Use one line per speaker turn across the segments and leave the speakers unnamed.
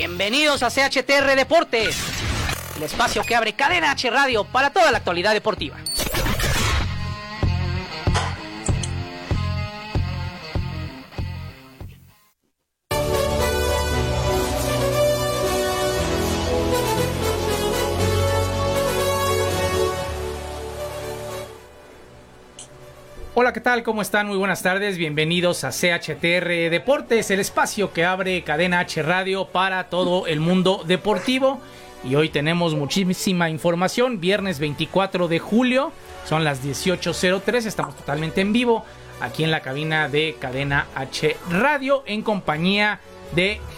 Bienvenidos a CHTR Deportes, el espacio que abre Cadena H Radio para toda la actualidad deportiva. ¿Qué tal? ¿Cómo están? Muy buenas tardes. Bienvenidos a CHTR Deportes, el espacio que abre Cadena H Radio para todo el mundo deportivo. Y hoy tenemos muchísima información. Viernes 24 de julio, son las 18.03. Estamos totalmente en vivo aquí en la cabina de Cadena H Radio en compañía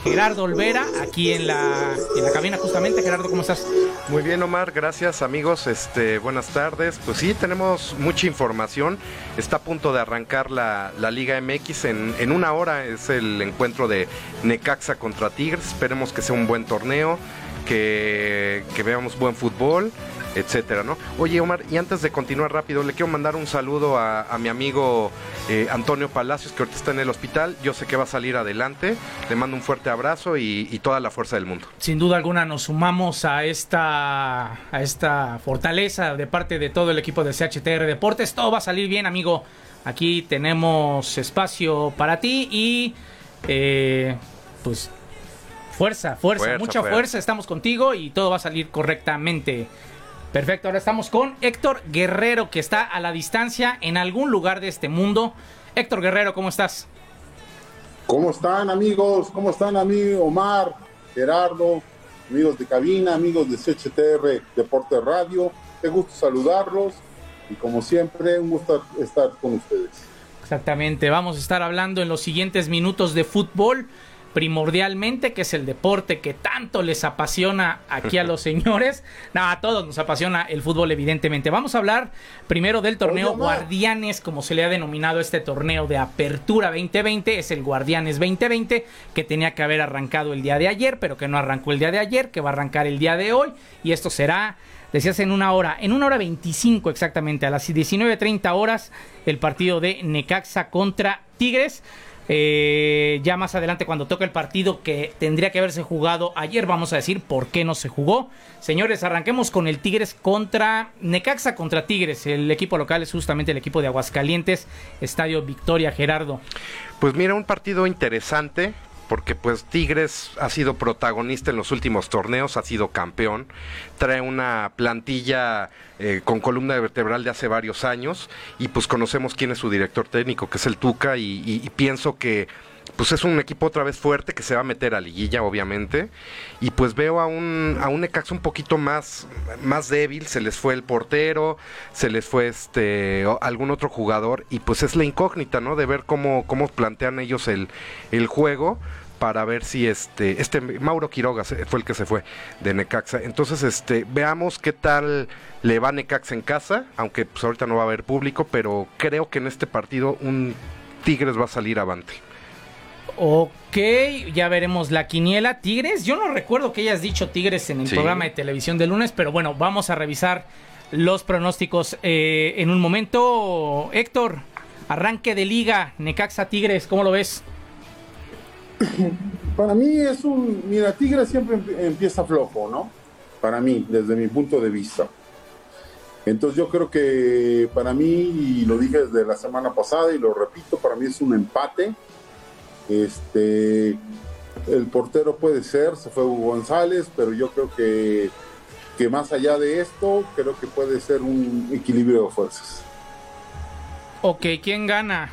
Gerardo Olvera, aquí en la, en la cabina justamente. Gerardo, ¿cómo estás?
Muy bien, Omar, gracias amigos, este, buenas tardes. Pues sí, tenemos mucha información. Está a punto de arrancar la, la Liga MX en, en una hora, es el encuentro de Necaxa contra Tigres. Esperemos que sea un buen torneo, que, que veamos buen fútbol etcétera, ¿no? Oye, Omar, y antes de continuar rápido, le quiero mandar un saludo a, mi amigo eh, Antonio Palacios, que ahorita está en el hospital. Yo sé que va a salir adelante. Le mando un fuerte abrazo y, toda la fuerza del mundo.
Sin duda alguna nos sumamos a esta, a esta fortaleza de parte de todo el equipo de CHTR Deportes. Todo va a salir bien, amigo. Aquí tenemos espacio para ti y eh, pues fuerza, fuerza, mucha fuerza. Estamos contigo y todo va a salir correctamente. Perfecto, ahora estamos con Héctor Guerrero, que está a la distancia en algún lugar de este mundo. Héctor Guerrero, ¿cómo estás?
¿Cómo están amigos? ¿Cómo están amigos? Omar, Gerardo, amigos de cabina, amigos de CHTR Deporte Radio? Qué gusto saludarlos y como siempre, un gusto estar con ustedes.
Exactamente, vamos a estar hablando en los siguientes minutos de fútbol primordialmente, que es el deporte que tanto les apasiona aquí a los señores. No, a todos nos apasiona el fútbol, evidentemente. Vamos a hablar primero del torneo Guardianes, como se le ha denominado este torneo de Apertura 2020. Es el Guardianes 2020, que tenía que haber arrancado el día de ayer, pero que no arrancó el día de ayer, que va a arrancar el día de hoy. Y esto será decías en una hora, en una hora 25 exactamente, a las 19.30 horas, el partido de Necaxa contra Tigres. Eh, ya más adelante cuando toque el partido que tendría que haberse jugado ayer, vamos a decir por qué no se jugó. Señores, arranquemos con el Tigres contra Necaxa contra Tigres. El equipo local es justamente el equipo de Aguascalientes, Estadio Victoria Gerardo.
Pues mira, un partido interesante porque pues Tigres ha sido protagonista en los últimos torneos, ha sido campeón, trae una plantilla eh, con columna vertebral de hace varios años y pues conocemos quién es su director técnico, que es el Tuca, y, pienso que pues es un equipo otra vez fuerte que se va a meter a liguilla, obviamente. Y pues veo a un, a un Necaxa un poquito más, más débil. Se les fue el portero, se les fue este algún otro jugador. Y pues es la incógnita, ¿no? De ver cómo, cómo plantean ellos el, el juego para ver si este, este Mauro Quiroga fue el que se fue de Necaxa. Entonces, este, veamos qué tal le va Necaxa en casa, aunque pues ahorita no va a haber público, pero creo que en este partido un Tigres va a salir avante.
Ok, ya veremos la quiniela. Tigres, yo no recuerdo que hayas dicho Tigres en el programa de televisión de lunes, pero bueno, vamos a revisar los pronósticos eh, en un momento. Héctor, arranque de liga, Necaxa Tigres, ¿cómo lo ves?
Para mí es un. Mira, Tigre siempre empieza flojo, ¿no? Para mí, desde mi punto de vista. Entonces yo creo que para mí, y lo dije desde la semana pasada y lo repito, para mí es un empate. Este, el portero puede ser, se fue Hugo González, pero yo creo que, que más allá de esto, creo que puede ser un equilibrio de fuerzas.
Ok, ¿quién gana?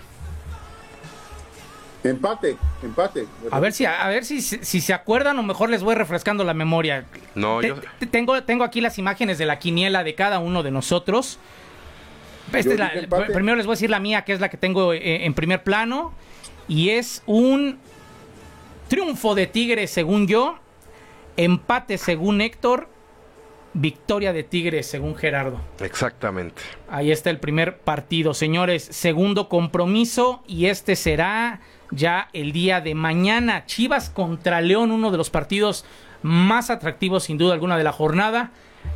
Empate, empate.
A ver si a ver si, si, se acuerdan o mejor les voy refrescando la memoria.
No, yo...
tengo tengo aquí las imágenes de la quiniela de cada uno de nosotros. primero les voy a decir la mía, que es la que tengo eh, en primer plano y es un triunfo de Tigres según yo Empate según Héctor, victoria de Tigres según Gerardo.
Exactamente.
Ahí está el primer partido, señores. Segundo compromiso y este será ya el día de mañana. Chivas contra León, uno de los partidos más atractivos sin duda alguna de la jornada.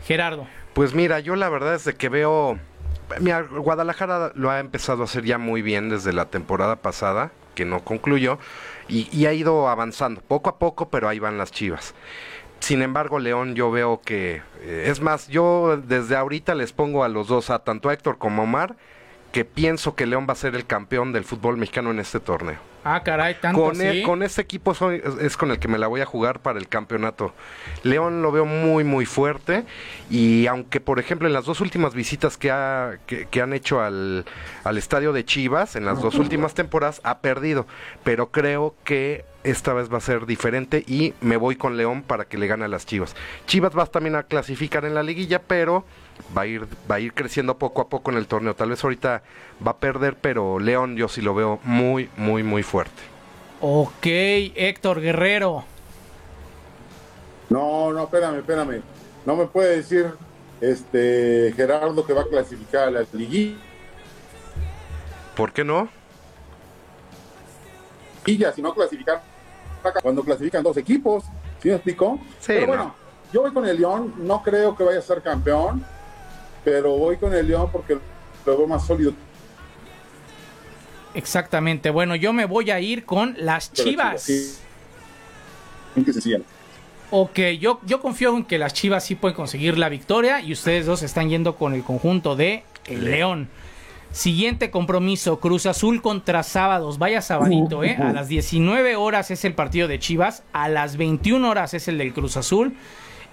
Gerardo.
Pues mira, yo la verdad es de que veo... Mira, Guadalajara lo ha empezado a hacer ya muy bien desde la temporada pasada, que no concluyó, y, ha ido avanzando poco a poco, pero ahí van las Chivas. Sin embargo, León yo veo que... eh, es más, yo desde ahorita les pongo a los dos, a tanto a Héctor como a Omar, que pienso que León va a ser el campeón del fútbol mexicano en este torneo.
Ah, caray, tanto
Con,
así?
e- con este equipo soy- es- es con el que me la voy a jugar para el campeonato. León lo veo muy, muy fuerte. Y aunque, por ejemplo, en las dos últimas visitas que, ha- que, que han hecho al, al estadio de Chivas, en las dos últimas temporadas, ha perdido. Pero creo que esta vez va a ser diferente y me voy con León para que le gane a las Chivas. Chivas va también a clasificar en la liguilla, pero va a ir va a ir creciendo poco a poco en el torneo. Tal vez ahorita va a perder, pero León yo sí lo veo muy, muy, muy fuerte.
Ok, Héctor Guerrero.
No, no, espérame, espérame. No me puede decir este Gerardo que va a clasificar a la liguilla,
¿Por qué no?
si no clasificar cuando clasifican dos equipos. ¿Sí me explicó?
Sí,
pero
no.
bueno, yo voy con el León, no creo que vaya a ser campeón, pero voy con el León porque lo veo más sólido.
Exactamente. Bueno, yo me voy a ir con las
las
Chivas.
sí. En que se sigan.
Ok, yo, yo confío en que las Chivas sí pueden conseguir la victoria y ustedes dos están yendo con el conjunto de el León. Siguiente compromiso, Cruz Azul contra Sábados. Vaya sabadito, ¿eh? A las 19 horas es el partido de Chivas, a las 21 horas es el del Cruz Azul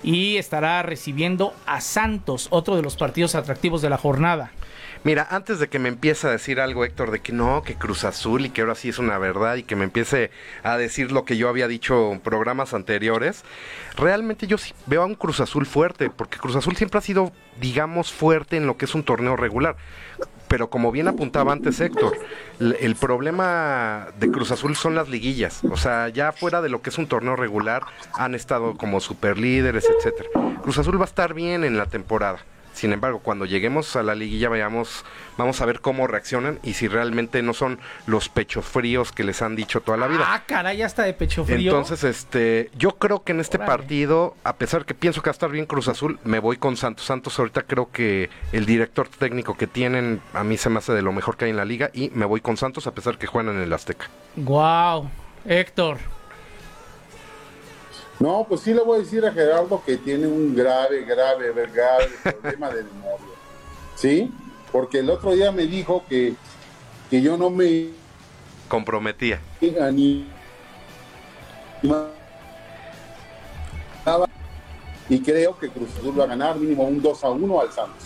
y estará recibiendo a Santos, otro de los partidos atractivos de la jornada.
Mira, antes de que me empiece a decir algo, Héctor, de que no, que Cruz Azul y que ahora sí es una verdad y que me empiece a decir lo que yo había dicho en programas anteriores, realmente yo sí veo a un Cruz Azul fuerte, porque Cruz Azul siempre ha sido, digamos, fuerte en lo que es un torneo regular. Pero como bien apuntaba antes Héctor, el problema de Cruz Azul son las liguillas. O sea, ya fuera de lo que es un torneo regular, han estado como superlíderes, etcétera. Cruz Azul va a estar bien en la temporada. Sin embargo, cuando lleguemos a la liguilla, vayamos, vamos a ver cómo reaccionan y si realmente no son los pechos fríos que les han dicho toda la vida.
Ah, caray, ya está de pecho frío.
Entonces, este, yo creo que en este
Órale.
partido, a pesar que pienso que va a estar bien Cruz Azul, me voy con Santos. Santos ahorita creo que el director técnico que tienen a mí se me hace de lo mejor que hay en la liga y me voy con Santos a pesar que juegan en el Azteca.
Wow, Héctor.
No, pues sí le voy a decir a Gerardo que tiene un grave, grave, grave problema de memoria. ¿Sí? Porque el otro día me dijo que, que yo no me
Comprometía.
ni y creo que Cruz Azul va a ganar mínimo un 2 a 1 al Santos.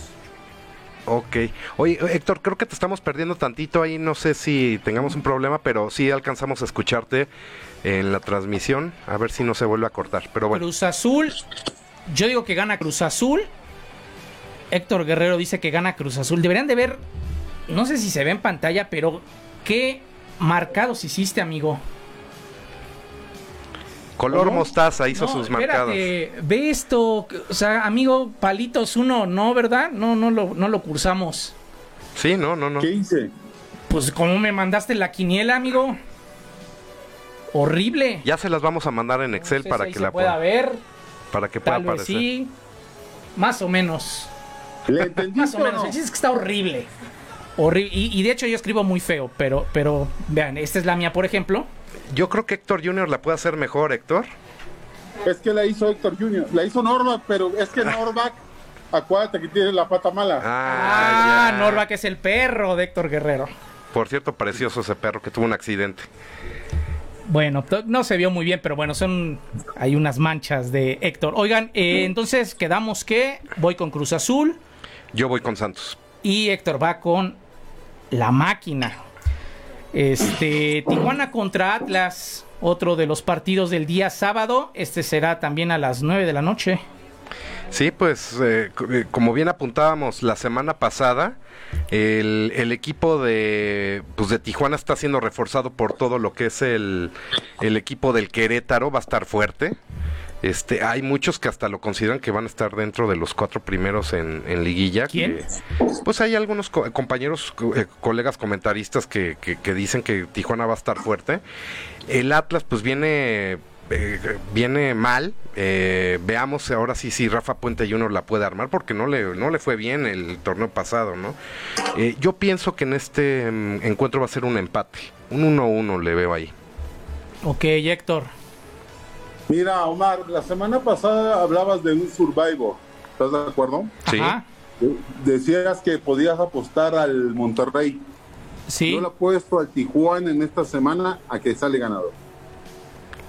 Ok. Oye, Héctor, creo que te estamos perdiendo tantito ahí. No sé si tengamos un problema, pero sí alcanzamos a escucharte en la transmisión. A ver si no se vuelve a cortar. Pero bueno.
Cruz Azul. Yo digo que gana Cruz Azul. Héctor Guerrero dice que gana Cruz Azul. Deberían de ver, no sé si se ve en pantalla, pero qué marcados hiciste, amigo.
Color
¿Cómo?
mostaza hizo
No,
sus marcados.
ve esto, o sea, amigo, palitos uno, no, ¿verdad? No, no lo, no lo cursamos.
Sí, no, no, no.
¿Qué hice?
Pues, ¿cómo me mandaste la quiniela, amigo? Horrible.
Ya se las vamos a mandar en Excel
No sé
para
si
que la
pueda
pueda,
ver.
para que pueda
Tal vez
aparecer.
sí. Más o menos.
¿Le entendiste
Más o
o
menos.
no?
El chiste es que está horrible. Horrible. Y, y de hecho yo escribo muy feo, pero, pero vean, esta es la mía, por ejemplo.
Yo creo que Héctor Junior la puede hacer mejor, Héctor.
Es que la hizo Héctor Junior, la hizo Norback, pero es que Norback, acuérdate que tiene la pata mala.
Ah, que es el perro de Héctor Guerrero.
Por cierto, precioso ese perro que tuvo un accidente.
Bueno, no se vio muy bien, pero bueno, son. Hay unas manchas de Héctor. Oigan, eh, entonces quedamos que voy con Cruz Azul
Yo voy con Santos.
y Héctor va con la máquina. Este, Tijuana contra Atlas, otro de los partidos del día sábado. Este será también a las 9 de la noche.
Sí, pues eh, eh, como bien apuntábamos la semana pasada, el, el equipo de, pues, de Tijuana está siendo reforzado por todo lo que es el, el equipo del Querétaro, va a estar fuerte. Este, hay muchos que hasta lo consideran que van a estar dentro de los cuatro primeros en, en liguilla.
¿Quién?
que- pues hay algunos co- compañeros, co- eh, colegas comentaristas que, que- que dicen que Tijuana va a estar fuerte. El Atlas pues viene eh, viene mal. Eh, veamos ahora sí si Rafa Puente Jr. la puede armar porque no le, no le fue bien el torneo pasado, ¿no? Eh, yo pienso que en este mm, encuentro va a ser un empate. Un 1-1 le veo ahí.
Ok, Héctor.
Mira, Omar, la semana pasada hablabas de un Survivor. ¿Estás de acuerdo?
Sí.
Ajá.
Decías que podías apostar al Monterrey.
Sí.
Yo le apuesto al Tijuana en esta semana a que sale ganador.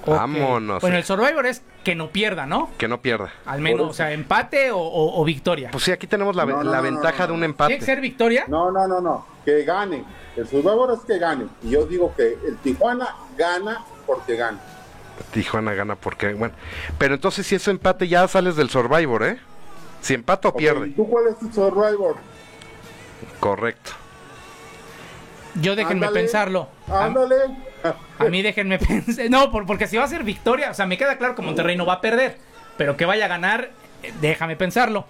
Vámonos.
Bueno, el Survivor es que no pierda, ¿no?
Que no pierda.
Al menos, o sea, empate o, o- o victoria.
Pues sí, aquí tenemos la,
No, no,
la
no,
ventaja
no,
de un
¿Tiene
empate.
que ser victoria?
No, no, no, no. Que gane. El Survivor es que gane. Y yo digo que el Tijuana gana porque gana.
Tijuana gana porque, bueno. Pero entonces si es empate ya sales del Survivor, ¿eh? Si empata o
Ok,
pierde.
¿Tú cuál es tu Survivor?
Correcto.
Yo déjenme
Ándale,
pensarlo.
Ándale.
a mí déjenme pensar. No, por- porque si va a ser victoria, o sea, me queda claro que Monterrey no va a perder. Pero que vaya a ganar, eh, déjame pensarlo.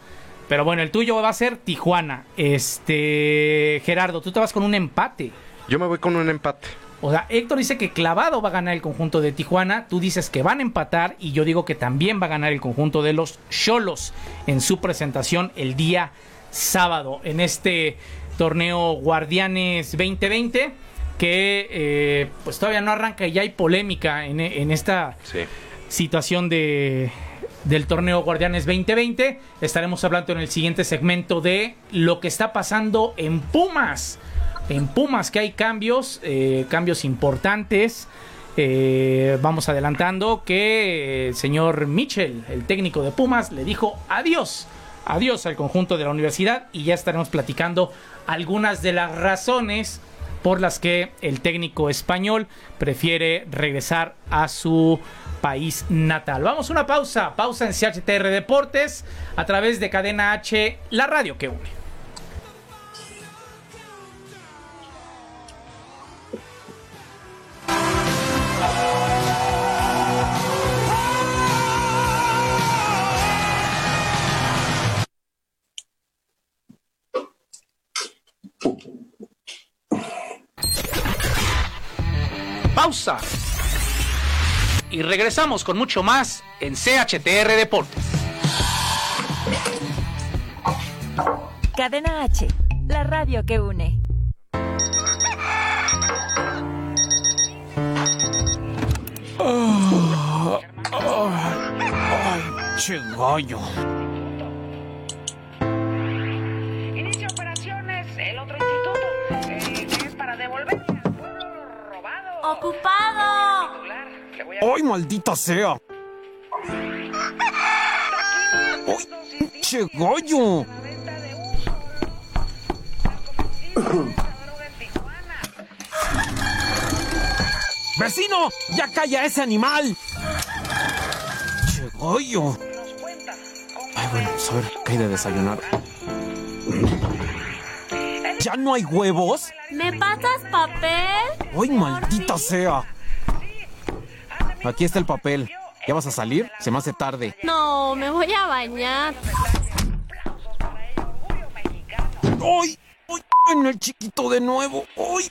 Pero bueno, el tuyo va a ser Tijuana. Este. Gerardo, tú te vas con un empate.
Yo me voy con un empate.
O sea, Héctor dice que clavado va a ganar el conjunto de Tijuana. Tú dices que van a empatar. Y yo digo que también va a ganar el conjunto de los Cholos en su presentación el día sábado en este torneo Guardianes 2020. Que eh, pues todavía no arranca y ya hay polémica en, en esta
Sí.
situación de del torneo Guardianes 2020. Estaremos hablando en el siguiente segmento de lo que está pasando en Pumas. En Pumas que hay cambios, eh, cambios importantes. Eh, vamos adelantando que el señor Mitchell, el técnico de Pumas, le dijo adiós, adiós al conjunto de la universidad y ya estaremos platicando algunas de las razones por las que el técnico español prefiere regresar a su país natal. Vamos a una pausa, pausa en CHTR Deportes a través de Cadena H, la radio que une. Pausa. Y regresamos con mucho más en CHTR Deportes.
Cadena H, la radio que une.
Che gallo.
Inicia
maldita sea! ¡Ay, che gallo! ¡Vecino! ¡Ya calla ese animal! ¡Che gallo! Ay, bueno, pues a ver, ¿qué hay de desayunar? ¿Ya no hay huevos?
¿Me pasas papel?
¡Ay, maldita sea! Aquí está el papel. ¿Ya vas a salir? Se me hace tarde.
No, me voy a bañar.
¡Ay! ¡Ay! En el chiquito de nuevo. ¡Ay!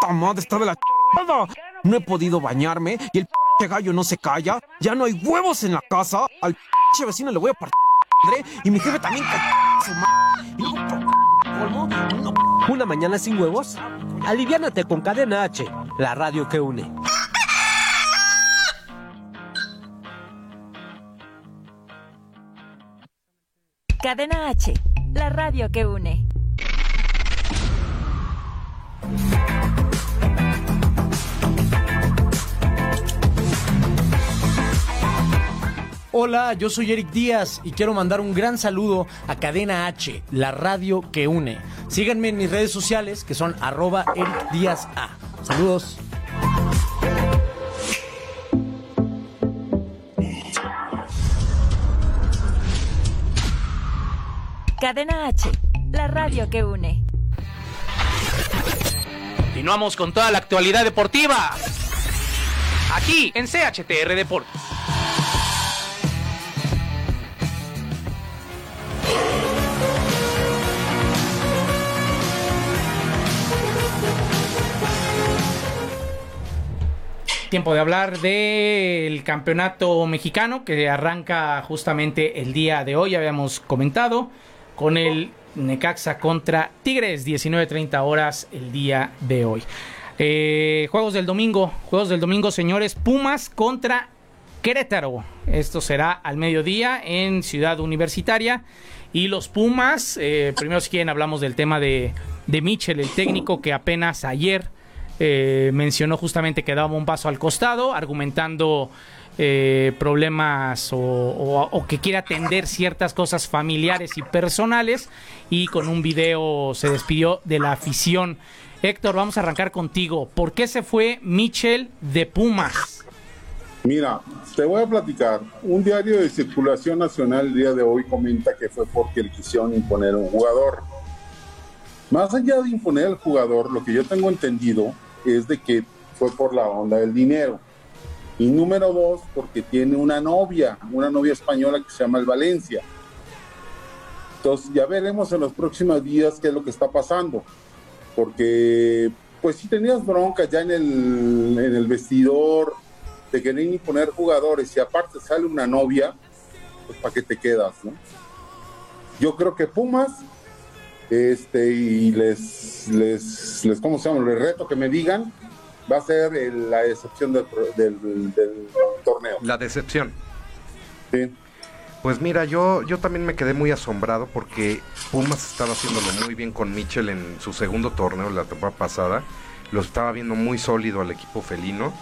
¡Esta madre está de la chingada! No he podido bañarme y el p gallo no se calla. Ya no hay huevos en la casa. Al p vecino le voy a partir y mi jefe también su madre. Y luego, no
¿Una mañana sin huevos? Aliviánate con Cadena H, la radio que une.
Cadena H, la radio que une.
Hola, yo soy Eric Díaz y quiero mandar un gran saludo a Cadena H, la radio que une. Síganme en mis redes sociales que son arroba Eric Díaz. Saludos.
Cadena H, la radio que une.
Continuamos con toda la actualidad deportiva. Aquí en CHTR Deportes. tiempo de hablar del campeonato mexicano que arranca justamente el día de hoy, habíamos comentado con el Necaxa contra Tigres, 19.30 horas el día de hoy. Eh, juegos del domingo, juegos del domingo, señores, Pumas contra Querétaro. Esto será al mediodía en Ciudad Universitaria. Y los Pumas, eh, primero si quieren hablamos del tema de, de Mitchell, el técnico que apenas ayer eh, mencionó justamente que daba un paso al costado, argumentando eh, problemas o, que quiere atender ciertas cosas familiares y personales y con un video se despidió de la afición. Héctor, vamos a arrancar contigo. ¿Por qué se fue Mitchell de Pumas?
Mira, te voy a platicar. Un diario de circulación nacional el día de hoy comenta que fue porque le quisieron imponer un jugador. Más allá de imponer al jugador, lo que yo tengo entendido es de que fue por la onda del dinero. Y número dos, porque tiene una novia, una novia española que se llama el Valencia. Entonces ya veremos en los próximos días qué es lo que está pasando. Porque, pues si tenías bronca ya en el, en el vestidor, te querían imponer jugadores y aparte sale una novia, pues para qué te quedas, ¿no? Yo creo que Pumas, este, y les, les, les ¿cómo se llama? Les reto que me digan, va a ser el- la excepción del, del- del torneo.
La decepción.
Sí.
Pues mira, yo, yo también me quedé muy asombrado porque Pumas estaba haciéndolo muy bien con Mitchell en su segundo torneo la temporada pasada. Lo estaba viendo muy sólido al equipo felino.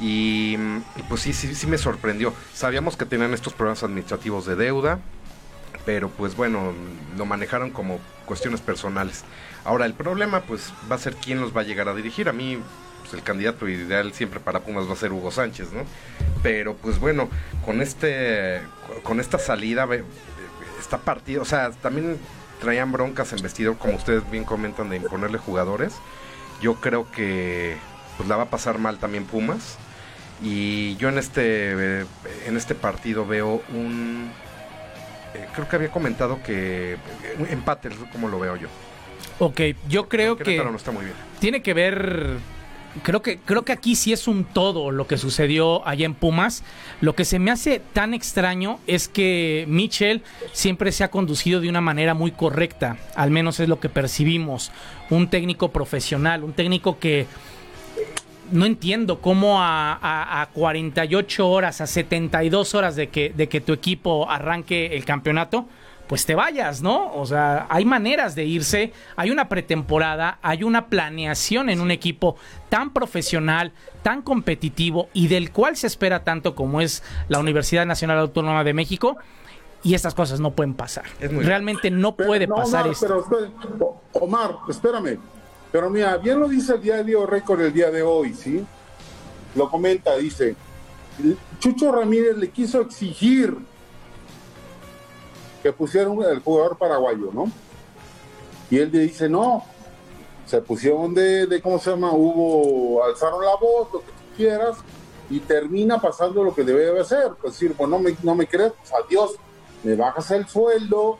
Y, y pues sí, sí, sí me sorprendió. Sabíamos que tenían estos problemas administrativos de deuda, pero pues bueno, lo manejaron como cuestiones personales. Ahora, el problema pues va a ser quién los va a llegar a dirigir. A mí, el candidato ideal siempre para Pumas va a ser Hugo Sánchez, ¿no? Pero pues bueno, con este con esta salida está partido, o sea, también traían broncas en vestidor, como ustedes bien comentan, de imponerle jugadores. Yo creo que pues la va a pasar mal también Pumas. Y yo en este en este partido veo un eh, creo que había comentado que un empate, es como lo veo yo.
Ok, yo creo que
Querétaro no está muy bien.
tiene que ver creo que creo que aquí sí es un todo lo que sucedió allá en Pumas. Lo que se me hace tan extraño es que Mitchell siempre se ha conducido de una manera muy correcta, al menos es lo que percibimos, un técnico profesional, un técnico que no entiendo cómo a, a- a 48 horas, a 72 horas de que, de que tu equipo arranque el campeonato, pues te vayas, ¿no? O sea, hay maneras de irse, hay una pretemporada, hay una planeación en un equipo tan profesional, tan competitivo y del cual se espera tanto como es la Universidad Nacional Autónoma de México. Y estas cosas no pueden pasar. Realmente no puede
No,
pasar
no,
esto.
pero Omar, espérame. Pero mira, bien lo dice el diario Récord el día de hoy, ¿sí? Lo comenta, dice, Chucho Ramírez le quiso exigir que pusieran el jugador paraguayo, ¿no? Y él le dice, no, se pusieron de, de, ¿cómo se llama? Hubo, alzaron la voz, lo que tú quieras, y termina pasando lo que debe de hacer. Pues decir, pues no me, no me crees, pues adiós, me bajas el sueldo,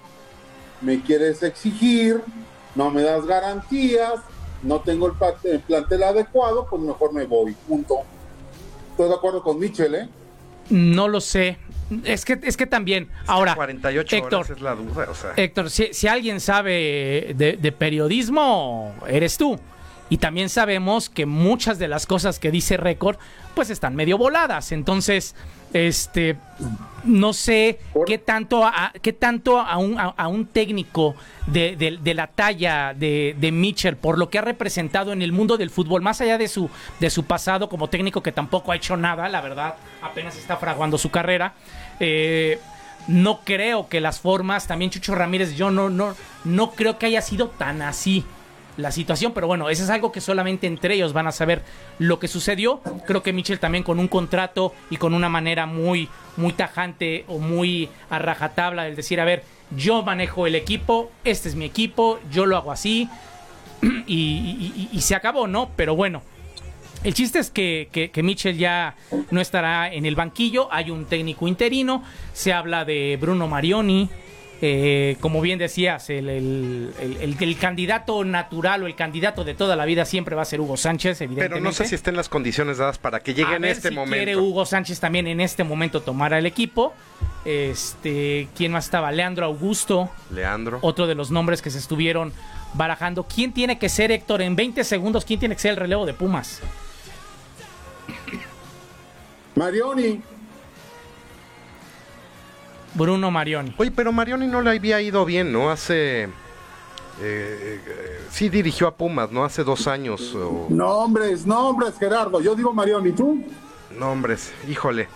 me quieres exigir, no me das garantías, no tengo el, el plantel adecuado, pues mejor me voy, punto. Estoy de acuerdo con Michel, ¿eh?
No lo sé. Es que, es que también. Ahora,
48
Héctor,
horas es la duda, o sea.
Héctor, si, si alguien sabe de, de periodismo, eres tú. Y también sabemos que muchas de las cosas que dice Récord, pues están medio voladas. Entonces, este, no sé qué tanto a, qué tanto a un, a, a un técnico de, de- de la talla de, de Mitchell, por lo que ha representado en el mundo del fútbol, más allá de su, de su pasado como técnico que tampoco ha hecho nada, la verdad, apenas está fraguando su carrera. eh, no creo que las formas, también Chucho Ramírez, yo no, no, no creo que haya sido tan así la situación, pero bueno, eso es algo que solamente entre ellos van a saber lo que sucedió. Creo que Mitchell también con un contrato y con una manera muy, muy tajante o muy a rajatabla del decir, a ver, yo manejo el equipo, este es mi equipo, yo lo hago así y, se acabó, ¿no? Pero bueno, el chiste es que, que, que Mitchell ya no estará en el banquillo, hay un técnico interino, se habla de Bruno Marioni, Eh, como bien decías, el, el- el- el- el candidato natural o el candidato de toda la vida siempre va a ser Hugo Sánchez, evidentemente.
Pero no sé si estén las condiciones dadas para que llegue
A
en
ver
este
si
momento.
quiere Hugo Sánchez también en este momento tomar al equipo. Este, ¿quién más estaba? Leandro Augusto,
Leandro.
otro de los nombres que se estuvieron barajando. ¿Quién tiene que ser, Héctor, en 20 segundos, quién tiene que ser el relevo de Pumas?
Marioni,
Bruno Marioni.
Oye, pero Marioni no le había ido bien, ¿no? Hace... eh, eh, sí dirigió a Pumas, ¿no? Hace dos años. o-
nombres, nombres, Gerardo. Yo digo Marioni, ¿tú?
Nombres, híjole.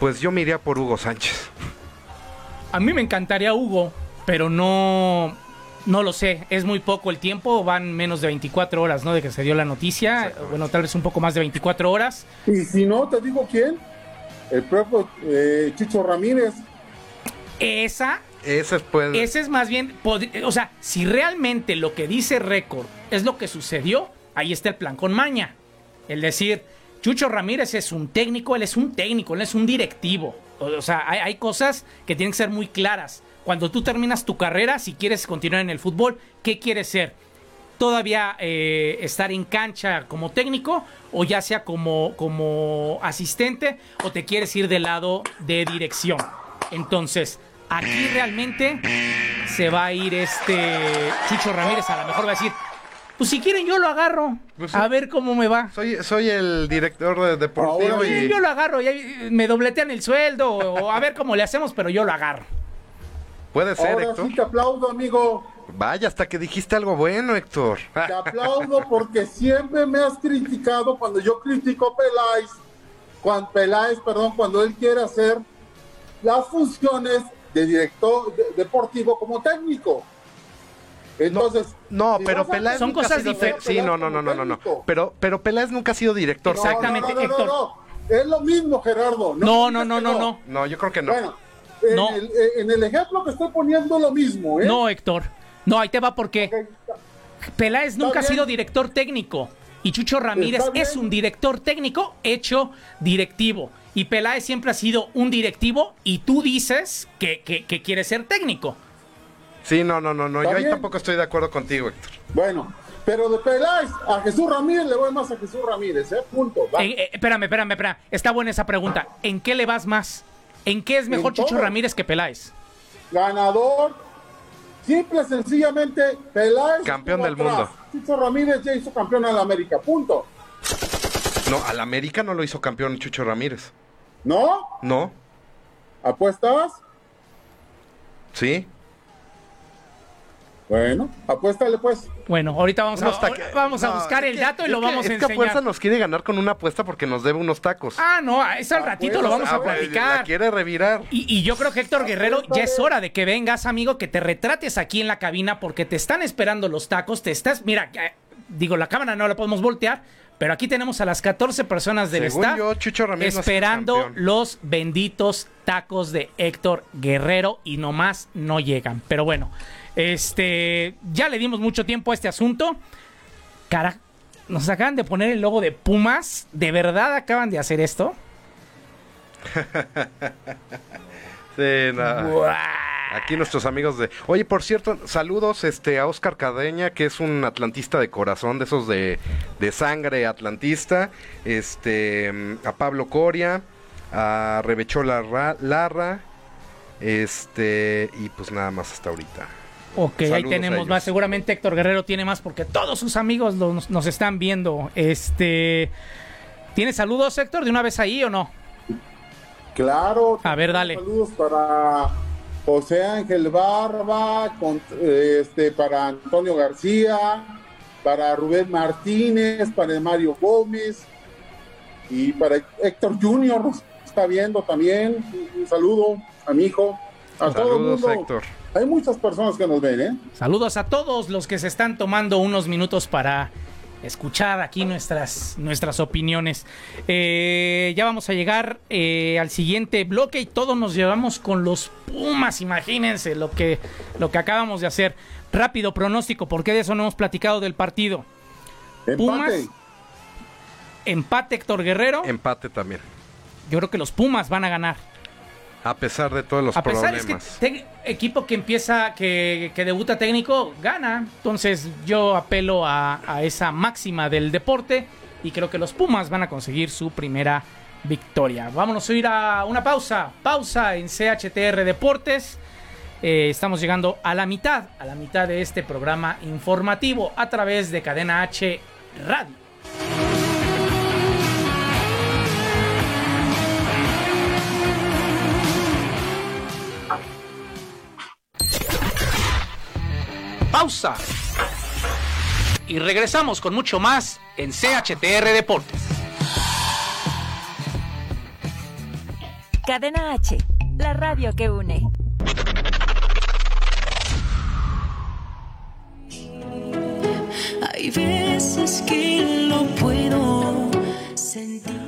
Pues yo me iría por Hugo Sánchez.
A mí me encantaría Hugo, pero no, no lo sé. Es muy poco el tiempo, van menos de 24 horas, ¿no? De que se dio la noticia. Bueno, tal vez un poco más de 24 horas.
Y si no, te digo quién. El propio eh, Chicho Ramírez.
Esa
Ese puede...
Ese es más bien, o sea, si realmente lo que dice récord es lo que sucedió, ahí está el plan con maña. El decir, Chucho Ramírez es un técnico, él es un técnico, él es un directivo. O, o sea, hay, hay cosas que tienen que ser muy claras. Cuando tú terminas tu carrera, si quieres continuar en el fútbol, ¿qué quieres ser? todavía eh, estar en cancha como técnico o ya sea como, como asistente o te quieres ir del lado de dirección. Entonces, aquí realmente se va a ir este Chucho Ramírez, a lo mejor va a decir, pues si quieren yo lo agarro,
Pues
a ver cómo me va.
Soy, soy el director de deportivo
Ahora
y...
yo lo agarro, ya me dobletean el sueldo o a ver cómo le hacemos, pero yo lo agarro.
Puede ser,
Ahora
Héctor.
sí te aplaudo, amigo.
Vaya, hasta que dijiste algo bueno, Héctor.
Te aplaudo porque siempre me has criticado cuando yo critico a Peláez, cuando Peláez, perdón, cuando él quiere hacer las funciones de director de- deportivo como técnico. Entonces,
No,
si
pero Peláez
Son cosas diferentes.
Sí, no, no, no, no, no, no. Pero, pero Peláez nunca ha sido director.
No,
Exactamente,
no, no, no,
Héctor.
no, no. Es lo mismo, Gerardo.
No, no, no, no, no.
No, yo creo que no.
Bueno, en,
No.
el, en el ejemplo que estoy poniendo es lo mismo, ¿eh?
No, Héctor. No, ahí te va porque
Ok,
Peláez nunca ha sido director técnico. Y Chucho Ramírez es un director técnico hecho directivo. Y Peláez siempre ha sido un directivo y tú dices que, que, que quiere ser técnico.
Sí, no, no, no, no. Yo ahí tampoco estoy de acuerdo contigo, Héctor.
Bueno, pero de Peláez a Jesús Ramírez le voy más a Jesús Ramírez, ¿eh? Punto. va.
Eh, eh, espérame, espérame, espérame. Está buena esa pregunta. ¿En qué le vas más? ¿En qué es mejor
En
Chucho
todo.
Ramírez que Peláez?
Ganador. Simple, sencillamente, Peláez.
Campeón del
atrás. Chucho Ramírez ya hizo campeón la América. Punto.
No, al América no lo hizo campeón Chucho Ramírez.
¿No?
No,
¿Apuestas?
sí.
Bueno, apuéstale pues.
Bueno, ahorita vamos, a,
Unos
vamos a buscar
es
el
que-
dato y
es
lo
que-
vamos a
es que
enseñar.
a fuerza nos quiere ganar con una apuesta porque nos debe unos tacos.
Ah, no, eso al ratito lo vamos a
Ah,
platicar.
La quiere revirar.
Y, y yo creo que Héctor Guerrero ya es hora de que vengas, amigo, que te retrates aquí en la cabina porque te están esperando los tacos. Te estás, mira, eh, digo, la cámara no la podemos voltear, pero aquí tenemos a las 14 personas del
Según
staff
yo, Chucho Ramírez
esperando los benditos tacos de Héctor Guerrero y nomás no llegan. Pero bueno, este, ya le dimos mucho tiempo a este asunto. Cara, nos acaban de poner el logo de Pumas. ¿De verdad acaban de hacer esto?
Sí, no. Aquí nuestros amigos de. Oye, por cierto, saludos este a Oscar Cadeña, que es un atlantista de corazón, de esos de, de sangre atlantista. Este, a Pablo Coria, a Rebechola Ra- Larra. Este, y pues nada más hasta ahorita.
Ok, ahí
Saludos
tenemos más. Seguramente Héctor Guerrero tiene más porque todos sus amigos los- nos están viendo. Este. ¿Tienes saludos, Héctor, de una vez ahí o no?
Claro.
A ver, dale.
Saludos para José Ángel Barba, con- este, para Antonio García, para Rubén Martínez, para Mario Gómez y para Héctor Junior, nos está viendo también. Un saludo a mi hijo, a todo el
Saludos,
mundo.
Héctor.
Hay muchas personas que nos ven, ¿eh?
Saludos a todos los que se están tomando unos minutos para escuchar aquí nuestras, nuestras opiniones. Eh, ya vamos a llegar eh, al siguiente bloque y todos nos llevamos con los Pumas, imagínense lo que, lo que acabamos de hacer. Rápido pronóstico, porque de eso no hemos platicado del partido. Pumas,
Empate.
empate Héctor Guerrero.
Empate también.
Yo creo que los Pumas van a ganar.
A pesar de todos los
A pesar es que equipo que empieza, que, que debuta técnico, gana. Entonces yo apelo a, a esa máxima del deporte y creo que los Pumas van a conseguir su primera victoria. Vámonos a ir a una pausa. Pausa en CHTR Deportes. Eh, estamos llegando a la mitad, a la mitad de este programa informativo a través de Cadena H Radio. Pausa. Y regresamos con mucho más en CHTR Deportes.
Cadena H, la radio que une.
Hay veces que lo puedo sentir.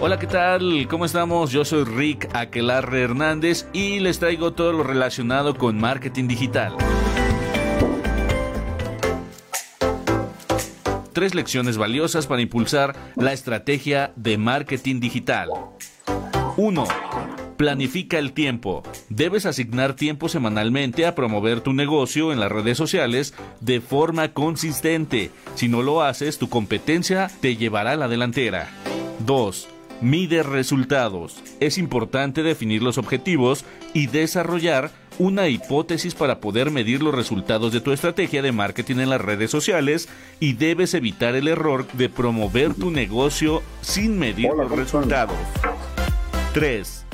Hola, ¿qué tal? ¿Cómo estamos? Yo soy Rick Aquelarre Hernández y les traigo todo lo relacionado con marketing digital. Tres lecciones valiosas para impulsar la estrategia de marketing digital. 1. Planifica el tiempo. Debes asignar tiempo semanalmente a promover tu negocio en las redes sociales de forma consistente. Si no lo haces, tu competencia te llevará a la delantera. 2. Mide resultados. Es importante definir los objetivos y desarrollar una hipótesis para poder medir los resultados de tu estrategia de marketing en las redes sociales y debes evitar el error de promover tu negocio sin medir los resultados. 3.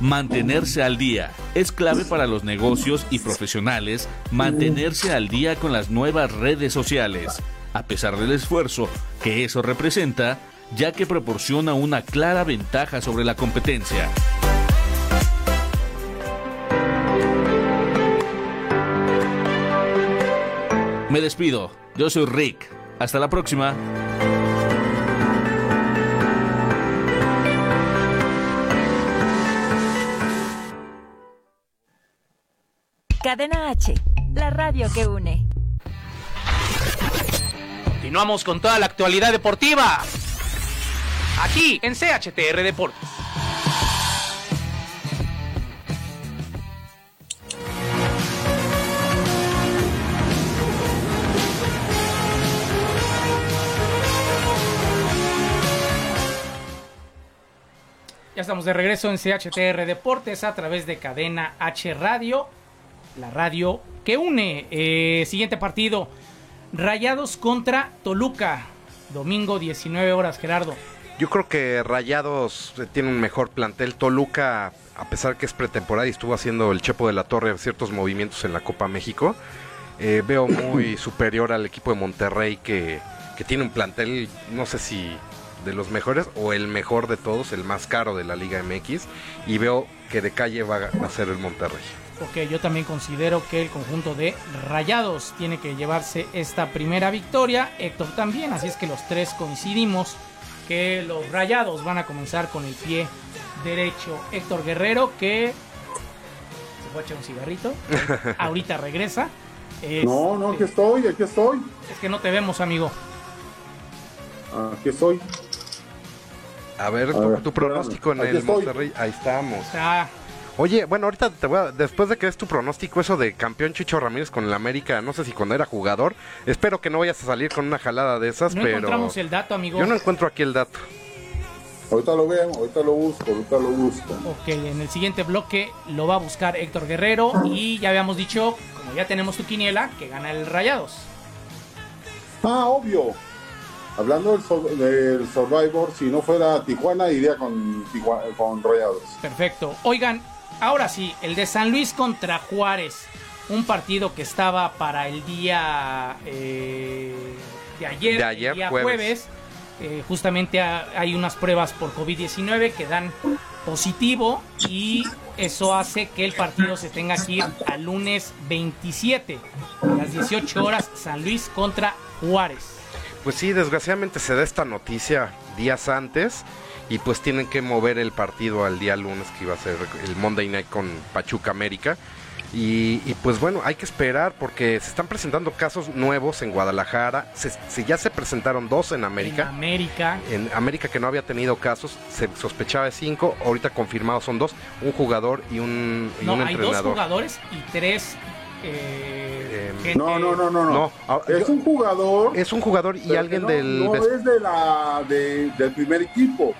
Mantenerse al día. Es clave para los negocios y profesionales mantenerse al día con las nuevas redes sociales, a pesar del esfuerzo que eso representa, ya que proporciona una clara ventaja sobre la competencia. Me despido, yo soy Rick. Hasta la próxima.
Cadena H, la radio que une.
Continuamos con toda la actualidad deportiva. Aquí en CHTR Deportes. Ya estamos de regreso en CHTR Deportes a través de Cadena H Radio, la radio que une. Eh, siguiente partido, Rayados contra Toluca, domingo 19 horas, Gerardo.
Yo creo que Rayados eh, tiene un mejor plantel. Toluca, a pesar que es pretemporada y estuvo haciendo el Chepo de la Torre ciertos movimientos en la Copa México, eh, veo muy superior al equipo de Monterrey que, que tiene un plantel, no sé si de los mejores o el mejor de todos, el más caro de la Liga MX. Y veo que de calle va a ser el Monterrey.
Porque yo también considero que el conjunto de Rayados tiene que llevarse esta primera victoria. Héctor también, así es que los tres coincidimos que los Rayados van a comenzar con el pie derecho. Héctor Guerrero que se fue a echar un cigarrito, ahorita regresa.
No, no, aquí estoy, aquí estoy.
Es que no te vemos, amigo.
Aquí estoy.
A ver,
A
tu,
ver,
tu pronóstico en
aquí
el
estoy.
Monterrey. Ahí estamos.
Ah,
Oye, bueno, ahorita te voy a, después de que es tu pronóstico, eso de campeón Chicho Ramírez con el América, no sé si cuando era jugador, espero que no vayas a salir con una jalada de esas,
no
pero
encontramos el dato, amigo.
yo no encuentro aquí el dato.
Ahorita lo veo, ahorita lo busco, ahorita lo busco.
Ok, en el siguiente bloque lo va a buscar Héctor Guerrero y ya habíamos dicho, como ya tenemos tu quiniela, que gana el Rayados.
Ah, obvio. Hablando del, del Survivor, si no fuera Tijuana, iría con, con Rayados.
Perfecto. Oigan, ahora sí, el de San Luis contra Juárez. Un partido que estaba para el día eh, de ayer,
De ayer,
el día
jueves.
jueves. eh, justamente ha- hay unas pruebas por COVID-19 que dan positivo y eso hace que el partido se tenga que ir al lunes 27 a las 18 horas San Luis contra Juárez.
Pues sí, desgraciadamente se da esta noticia días antes y pues tienen que mover el partido al día lunes que iba a ser el Monday Night con Pachuca América. Y, y, pues bueno, hay que esperar porque se están presentando casos nuevos en Guadalajara. Se, se- ya se presentaron dos en
En
América.
América.
En América que no había tenido casos, se sospechaba de cinco, ahorita confirmados son dos, un jugador y un, y
No,
un
hay dos jugadores y tres eh, gente-
No, no, no, no, no.
No, ah,
es un jugador.
Es un jugador y alguien
no,
del...
No es de la, de- del primer equipo.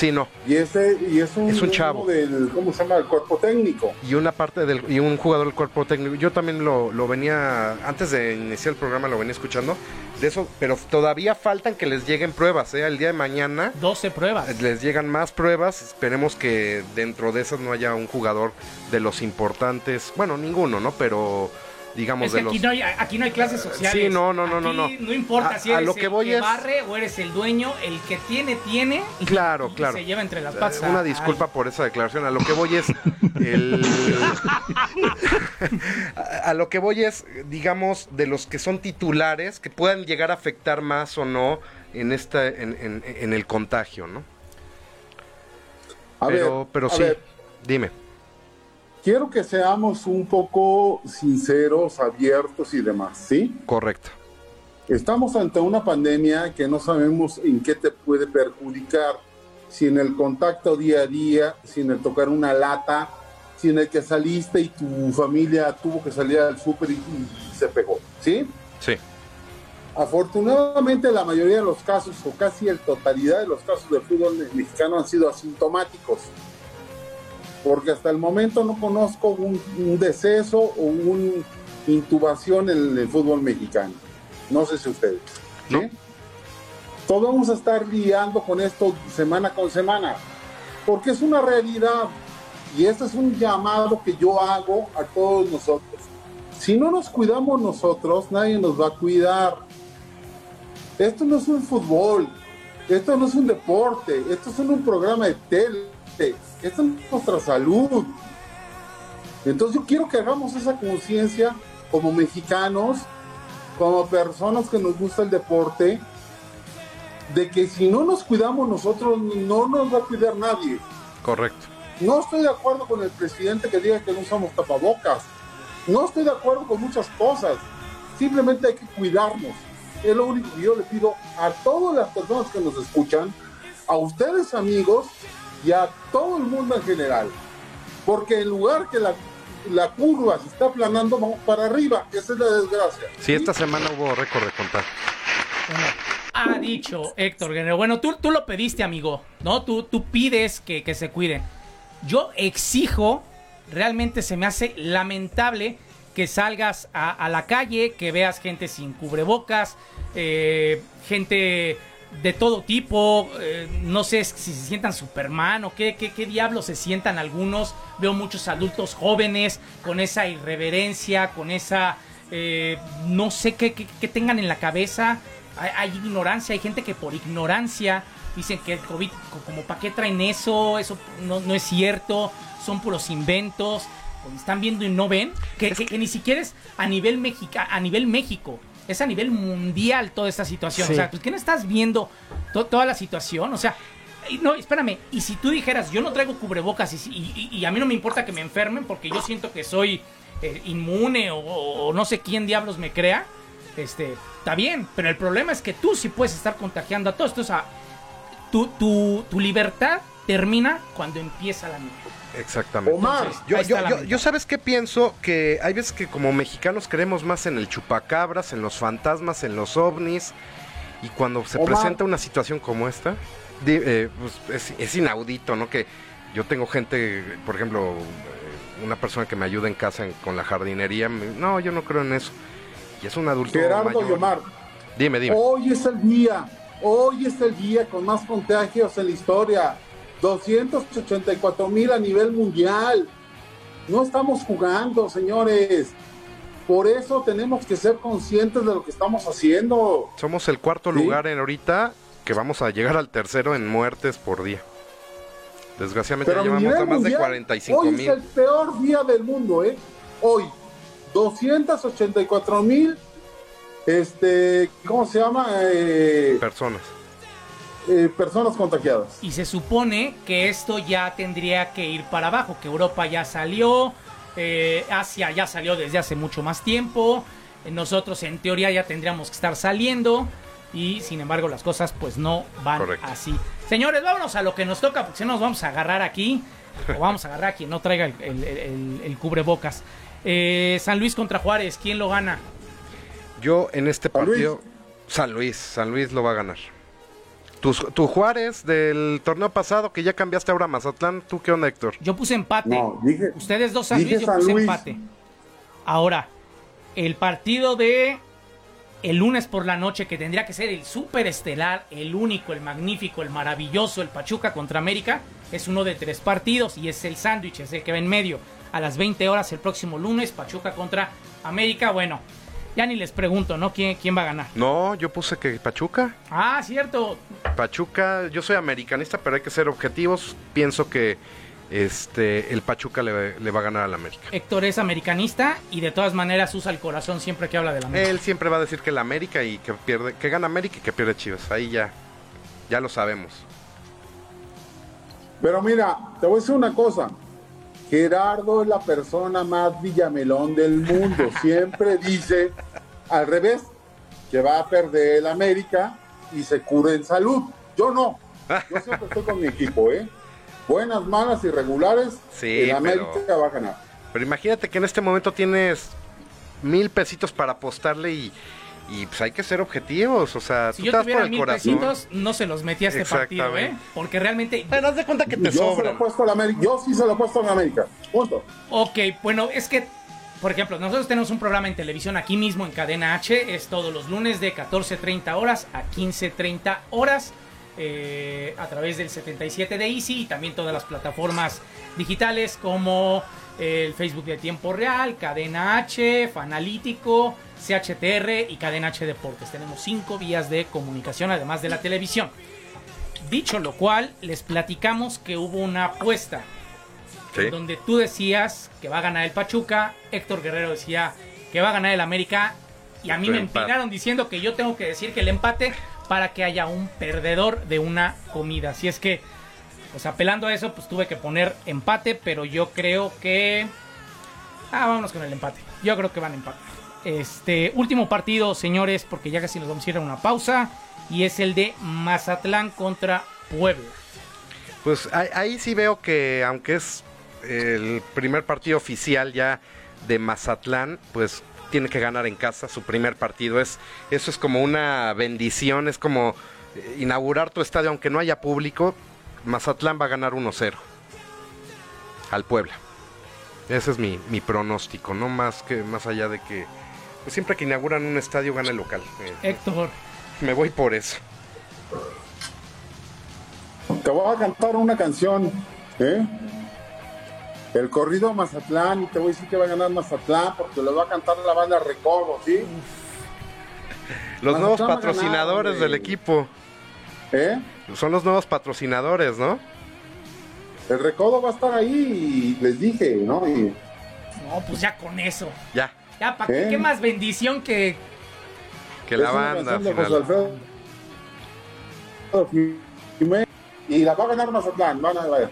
Sí, no.
Y, ese, y es un,
Es un chavo.
del, ¿cómo se llama? El cuerpo técnico.
y una parte del y un jugador del cuerpo técnico. Yo también lo, lo venía antes de iniciar el programa lo venía escuchando de eso, pero todavía faltan que les lleguen pruebas, ¿eh? El día de mañana
12 pruebas.
les llegan más pruebas. Esperemos que dentro de esas no haya un jugador de los importantes, bueno, ninguno, ¿no? Pero digamos
Es que
de los
aquí no, hay, aquí no hay clases sociales.
Sí, no, no, no, no,
Aquí
no.
No importa
A-
si
a
eres
lo que
el
voy
que
es-
barre o eres el dueño, el que tiene, tiene. y-
Claro,
y
claro.
Se lleva entre las patas.
Una disculpa por esa declaración. A lo que voy es. el- a, a lo que voy es, digamos, de los que son titulares, que puedan llegar a afectar más o no en esta, en, en- en el contagio, ¿no?
A
pero,
ver,
pero
a
sí,
ver,
dime.
Quiero que seamos un poco sinceros, abiertos y demás, ¿sí?
Correcto.
Estamos ante una pandemia que no sabemos en qué te puede perjudicar, si en el contacto día a día, si en el tocar una lata, si en el que saliste y tu familia tuvo que salir al súper y, y se pegó, ¿sí?
Sí.
Afortunadamente la mayoría de los casos, o casi la totalidad de los casos del fútbol mexicano han sido asintomáticos. Porque hasta el momento no conozco un, un deceso o una intubación en el fútbol mexicano. No sé si ustedes. ¿sí? Todos vamos a estar lidiando con esto semana con semana. Porque es una realidad. Y este es un llamado que yo hago a todos nosotros. Si no nos cuidamos nosotros, nadie nos va a cuidar. Esto no es un fútbol, esto no es un deporte, esto es un programa de tele, esto es nuestra salud. Entonces yo quiero que hagamos esa conciencia como mexicanos, como personas que nos gusta el deporte, de que si no nos cuidamos nosotros, no nos va a cuidar nadie.
Correcto.
No estoy de acuerdo con el presidente que diga que no usamos tapabocas. No estoy de acuerdo con muchas cosas. Simplemente hay que cuidarnos. Es lo único que yo le pido a todas las personas que nos escuchan, a ustedes amigos y a todo el mundo en general. Porque en lugar que la, la curva se está aplanando, vamos para arriba. Esa es la desgracia.
Sí, esta semana hubo récord de contagio.
Ha dicho Héctor Guerrero. Bueno, tú, tú lo pediste, amigo, ¿no? Tú, tú pides que, que se cuiden. Yo exijo, realmente se me hace lamentable que salgas a, a la calle, que veas gente sin cubrebocas, eh, gente de todo tipo, eh, no sé si se sientan Superman o qué, qué, qué diablos se sientan algunos. Veo muchos adultos jóvenes con esa irreverencia, con esa... eh, no sé qué, qué- qué tengan en la cabeza. Hay, hay ignorancia, hay gente que por ignorancia dicen que el COVID, co- como para qué traen eso, eso no, no es cierto, son puros inventos. Pues, Están viendo y no ven que, que- que ni siquiera es a nivel Mexica, a nivel México, es a nivel mundial toda esta situación.
Sí.
O sea, pues ¿qué no estás viendo to- toda la situación? O sea, no, espérame, y si tú dijeras, yo no traigo cubrebocas y, y- y- a mí no me importa que me enfermen porque yo siento que soy eh, inmune o, o no sé quién diablos me crea, este, está bien, pero el problema es que tú sí puedes estar contagiando a todos. Entonces, ah, tu, tu, tu libertad termina cuando empieza la mía.
Exactamente.
Omar,
yo,
ahí
yo, sabes qué pienso, que hay veces que como mexicanos creemos más en el chupacabras, en los fantasmas, en los ovnis, y cuando se presenta una situación como esta, eh, pues, es, es inaudito, ¿no? Que yo tengo gente, por ejemplo, eh, una persona que me ayuda en casa en- con la jardinería, me- no, yo no creo en eso. Y es un adulto
Gerardo
mayor.
y Omar,
Dime, dime.
Hoy es el día, hoy es el día con más contagios en la historia. 284 mil a nivel mundial. No estamos jugando, señores. Por eso tenemos que ser conscientes de lo que estamos haciendo.
Somos el cuarto
Sí.
lugar en ahorita que vamos a llegar al tercero en muertes por día. Desgraciadamente
Pero
llevamos a más de
mundial,
45
Hoy es
mil.
el peor día del mundo, ¿eh? Hoy, 284 mil, este, ¿cómo se llama? Eh,
personas.
Eh, personas contagiadas.
Y se supone que esto ya tendría que ir para abajo, que Europa ya salió, eh, Asia ya salió desde hace mucho más tiempo, eh, nosotros en teoría ya tendríamos que estar saliendo y sin embargo las cosas pues no van
Correcto.
así. Señores, vámonos a lo que nos toca porque si no nos vamos a agarrar aquí o vamos a agarrar a quien no traiga el, el- el- el cubrebocas. Eh, San Luis contra Juárez, ¿quién lo gana?
Yo en este partido, San Luis, San Luis lo va a ganar. Tu, tu Juárez del torneo pasado, que ya cambiaste ahora a Mazatlán, ¿tú qué onda, Héctor?
Yo puse empate.
No, dije,
Ustedes dos San Luis, yo puse
Luis.
empate. Ahora, el partido de el lunes por la noche, que tendría que ser el super estelar, el único, el magnífico, el maravilloso, el Pachuca contra América, es uno de tres partidos y es el sándwich, es el que va en medio. A las 20 horas el próximo lunes, Pachuca contra América. Bueno, ya ni les pregunto, ¿no? ¿Quién, quién va a ganar?
No, yo puse que Pachuca.
Ah, cierto.
Pachuca, yo soy americanista, pero hay que ser objetivos. Pienso que este el Pachuca le, le va a ganar al América.
Héctor es americanista y de todas maneras usa el corazón siempre que habla de la América.
Él siempre va a decir que el América y que pierde, que gana América y que pierde Chivas. Ahí ya, ya lo sabemos.
Pero mira, te voy a decir una cosa. Gerardo es la persona más villamelón del mundo. Siempre dice al revés, que va a perder el América y se cura en salud. Yo no. Yo siempre estoy con mi equipo, ¿eh? Buenas, malas y regulares,
Sí,
el América
pero-
va a ganar.
Pero imagínate que en este momento tienes mil pesitos para apostarle y, y pues hay que ser objetivos. O sea,
Si
tú
yo
te das por
tuviera
el
mil
corazón.
pesitos, no se los metí a este partido, ¿eh? Porque realmente...
Bueno, haz de cuenta que te
Yo se lo he puesto al América. Yo sí se lo he puesto al América. Punto.
Ok, bueno, es que, por ejemplo, nosotros tenemos un programa en televisión aquí mismo en Cadena H, es todos los lunes de 14.30 horas a 15.30 horas, eh, a través del 77 de Easy y también todas las plataformas digitales como el Facebook de Tiempo Real, Cadena H, Fanalítico, CHTR y Cadena H Deportes. Tenemos cinco vías de comunicación además de la televisión. Dicho lo cual, les platicamos que hubo una apuesta
Sí.
donde tú decías que va a ganar el Pachuca, Héctor Guerrero decía que va a ganar el América y a mí me
empate.
empinaron diciendo que yo tengo que decir que el empate para que haya un perdedor de una comida. Así es que, pues apelando a eso, pues tuve que poner empate, pero yo creo que... Ah, vámonos con el empate. Yo creo que van a empatar. Este último partido, señores, porque ya casi nos vamos a ir a una pausa. Y es el de Mazatlán contra Puebla.
Pues ahí, ahí sí veo que aunque es el primer partido oficial ya de Mazatlán, pues tiene que ganar en casa su primer partido. Es, eso es como una bendición, es como eh, inaugurar tu estadio aunque no haya público. Mazatlán va a ganar 1-0 al Puebla. Ese es mi, mi pronóstico, no más que más allá de que pues siempre que inauguran un estadio gana el local. Eh,
Héctor,
me voy por eso.
Te voy a cantar una canción, ¿eh? El corrido Mazatlán, y te voy a decir que va a ganar Mazatlán porque lo va a cantar la banda Recodo, ¿sí?
Los
Mazatlán
nuevos
ganar,
patrocinadores
hombre.
del equipo.
¿Eh?
Son los nuevos patrocinadores, ¿no?
El Recodo va a estar ahí, y les dije, ¿no? Y,
no, pues ya con eso.
Ya,
Ya, ¿para qué?
¿Eh?
¿Qué más bendición que
que
es
la
una
banda. al
José
final.
Alfredo y la va a ganar Mazatlán, van a ver.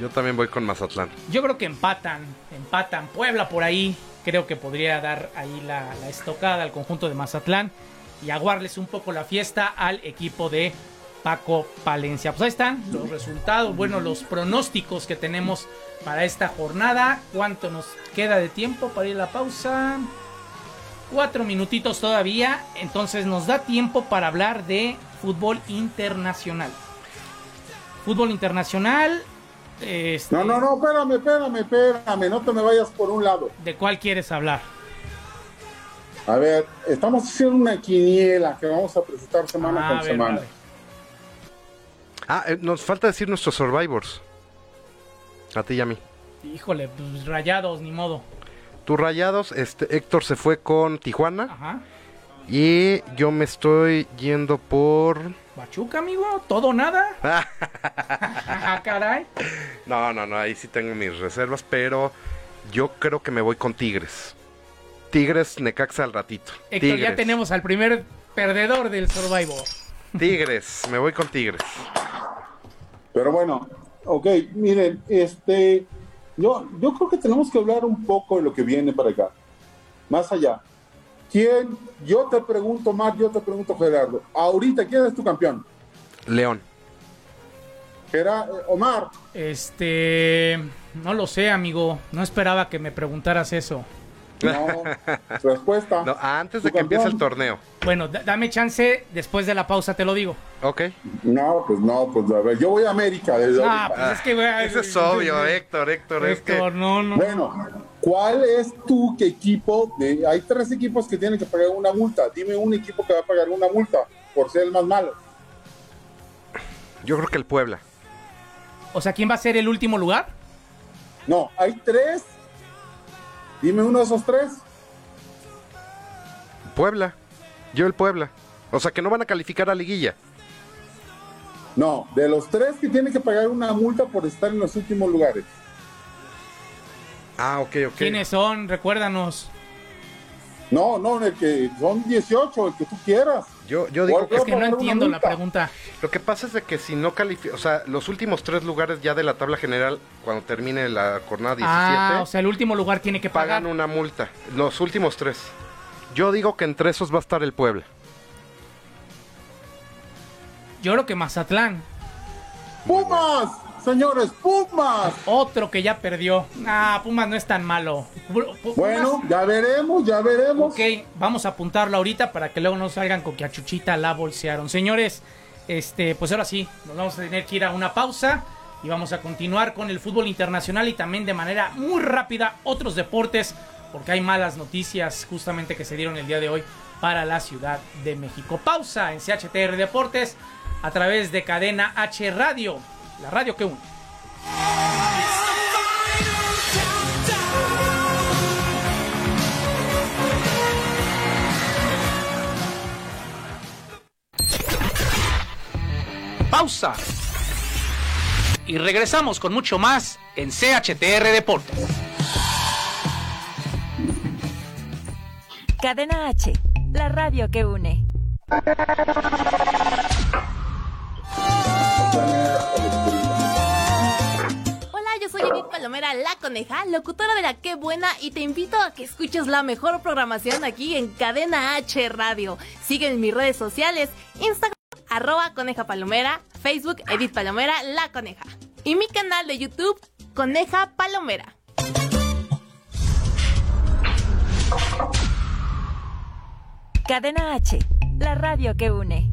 Yo también voy con Mazatlán.
Yo creo que empatan, empatan. Puebla por ahí, creo que podría dar ahí la, la estocada al conjunto de Mazatlán y aguarles un poco la fiesta al equipo de Paco Palencia. Pues ahí están los resultados, bueno, los pronósticos que tenemos para esta jornada. ¿Cuánto nos queda de tiempo para ir a la pausa? Cuatro minutitos todavía, entonces nos da tiempo para hablar de fútbol internacional. Fútbol internacional. este,
No, no, no, espérame, espérame, espérame, no te me vayas por un lado.
¿De cuál quieres hablar?
A ver, estamos haciendo una quiniela que vamos a presentar semana
Ah,
con
ver,
semana.
vale.
Ah, eh, nos falta decir nuestros Survivors. A ti y a mí.
Híjole, pues rayados, ni modo.
Tus rayados, este, Héctor se fue con Tijuana.
Ajá.
Y yo me estoy yendo por
Pachuca, amigo, todo nada. Ah, caray.
No, no, no, ahí sí tengo mis reservas, pero yo creo que me voy con Tigres. Tigres, Necaxa al ratito.
Héctor,
Tigres.
ya tenemos al primer perdedor del Survivor.
Tigres, me voy con Tigres.
Pero bueno, ok, miren, este, yo, yo creo que tenemos que hablar un poco de lo que viene para acá. Más allá. ¿Quién? Yo te pregunto, Mar, yo te pregunto, Gerardo. Ahorita, ¿quién es tu campeón?
León.
Gera- Omar.
Este. No lo sé, amigo. No esperaba que me preguntaras eso.
No. Respuesta.
No, antes de que empiece el torneo.
Bueno, da- dame chance. Después de la pausa te lo digo.
Ok.
No, pues no, pues a ver, yo voy a América. Desde
Ah, pues es que, güey,
Ese es obvio, Héctor, Héctor. Es que
Héctor, no, no.
Bueno, ¿cuál es tu qué equipo? De, hay tres equipos que tienen que pagar una multa. Dime un equipo que va a pagar una multa por ser el más malo.
yo creo que el Puebla.
O sea, ¿quién va a ser el último lugar?
No, hay tres. Dime uno de esos tres.
Puebla. Yo el Puebla. O sea, que no van a calificar a liguilla.
No, de los tres que tienen que pagar una multa por estar en los últimos lugares.
Ah, ok, ok.
¿Quiénes son? Recuérdanos.
No, no, el que son 18, el que tú quieras.
Yo, yo digo
¿Cuál
que
Es que no entiendo la pregunta.
Lo que pasa es de que si no califica, o sea, los últimos tres lugares ya de la tabla general, cuando termine la jornada 17,
Ah, o sea, el último lugar tiene que pagar.
pagan una multa. Los últimos tres. Yo digo que entre esos va a estar el Puebla.
Yo creo que Mazatlán.
¡Pumas! Señores, Pumas.
Otro que ya perdió. Ah, Pumas no es tan malo.
Bueno, ya veremos, ya veremos.
Ok, vamos a apuntarlo ahorita para que luego no salgan con que a Chuchita la bolsearon. Señores, este, pues ahora sí, nos vamos a tener que ir a una pausa y vamos a continuar con el fútbol internacional y también de manera muy rápida otros deportes, porque hay malas noticias justamente que se dieron el día de hoy para la Ciudad de México. Pausa en CHTR Deportes a través de Cadena H Radio, la radio que une. Pausa. Y regresamos con mucho más en CHTR Deportes.
Cadena H, la radio que une.
Palomera, la coneja, locutora de la Qué Buena, y te invito a que escuches la mejor programación aquí en Cadena H Radio. Sigue en mis redes sociales, Instagram, arroba coneja palomera, Facebook, Edith Palomera, la coneja. Y mi canal de YouTube, Coneja Palomera.
Cadena H, la radio que une.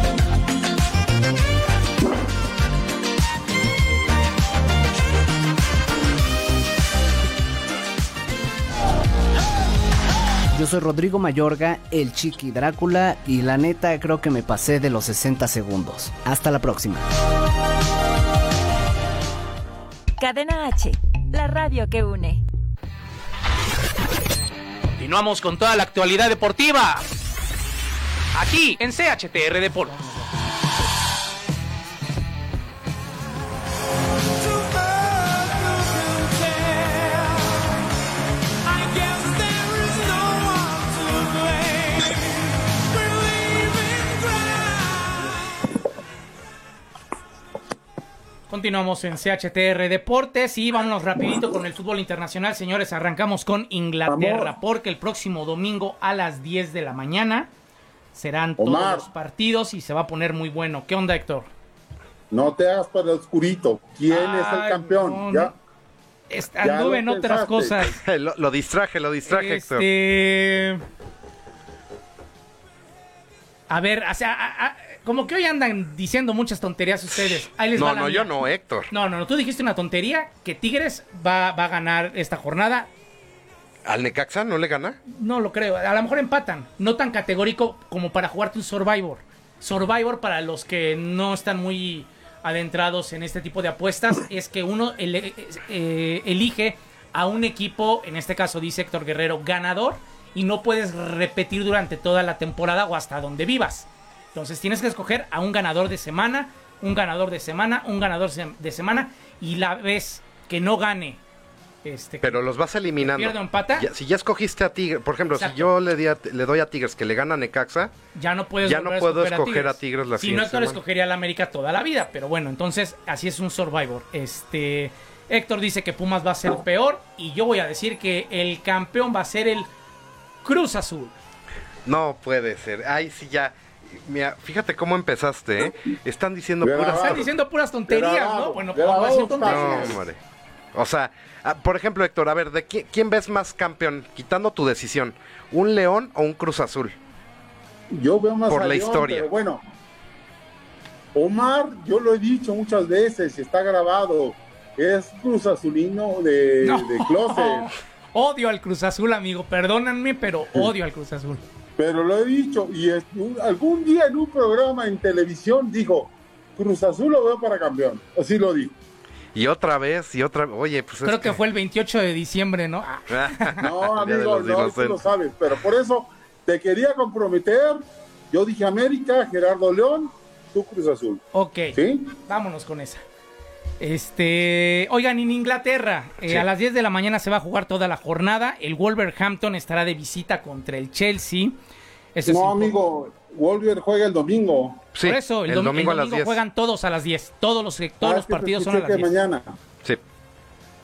Yo soy Rodrigo Mayorga, el Chiqui Drácula, y la neta creo que me pasé de los 60 segundos. Hasta la próxima.
Cadena H, la radio que une.
Continuamos con toda la actualidad deportiva. Aquí en CHTR Deportes. Continuamos en CHTR Deportes y vámonos rapidito con el fútbol internacional, señores. Arrancamos con Inglaterra porque el próximo domingo a las 10 de la mañana serán todos
Omar.
los partidos y se va a poner muy bueno. ¿Qué onda, Héctor?
No te hagas para el oscurito. ¿Quién es el campeón?
no,
ya.
Anduve en otras cosas.
lo, lo distraje, lo distraje, Héctor.
Este. A ver, o sea, a- a- como que hoy andan diciendo muchas tonterías ustedes. Ahí les va
No,
la
no,
mía.
yo no, Héctor.
No, no, no, tú dijiste una tontería que Tigres va, va a ganar esta jornada.
¿Al Necaxa no le gana?
No lo creo. A lo mejor empatan. No tan categórico como para jugarte un Survivor. Survivor, para los que no están muy adentrados en este tipo de apuestas, es que uno ele- eh, elige a un equipo, en este caso dice Héctor Guerrero, ganador, y no puedes repetir durante toda la temporada o hasta donde vivas. Entonces tienes que escoger a un ganador de semana, un ganador de semana, un ganador de semana, y la vez que no gane este,
Pero los vas eliminando.
¿Pierde o empata?
Ya- si ya escogiste a Tigres, por ejemplo,
Exacto.
si yo le, di a- le doy a Tigres que le gana a Necaxa,
ya no puedes
Ya no
a
puedo escoger a Tigres la
Si no, Héctor escogería a la América toda la vida, pero bueno, entonces así es un Survivor. Este Héctor dice que Pumas va a ser peor y yo voy a decir que el campeón va a ser el Cruz Azul.
no puede ser. Ay, sí, ya. Mira, fíjate cómo empezaste, ¿eh? Están diciendo
Bien
puras...
Están diciendo puras tonterías,
Grabado,
¿no? Bueno, pues
grabado
vamos a decir
está.
tonterías.
No, hombre. O sea, ah, por ejemplo, Héctor, a ver, ¿de qui- quién ves más campeón? Quitando tu decisión, ¿un León o un Cruz Azul?
Yo veo más
Por
a
la
León,
historia.
pero bueno, Omar, yo lo he dicho muchas veces, y está grabado, es Cruz Azulino de,
No.
de closet.
Odio al Cruz Azul, amigo. Perdónenme, pero odio al Cruz Azul.
Pero lo he dicho, y es- un- algún día en un programa en televisión dijo, Cruz Azul lo veo para campeón. Así lo dijo.
Y otra vez, y otra Oye, pues es
Creo que fue el 28 de diciembre, ¿no?
No, amigo, no, tú lo sabes. Pero por eso te quería comprometer. Yo dije América, Gerardo León, tú Cruz Azul.
Ok.
¿Sí?
Vámonos con esa. Este, oigan, en Inglaterra, eh,
Sí.
a las 10 de la mañana se va a jugar toda la jornada. El Wolverhampton estará de visita contra el Chelsea. Eso
No, amigo, Wolver juega el domingo.
Sí,
Por eso, el,
el
domi-
domingo
el
a las 10.
juegan todos a las 10. Todos los, todos
Ah,
los partidos son a las
que
10.
mañana.
Sí.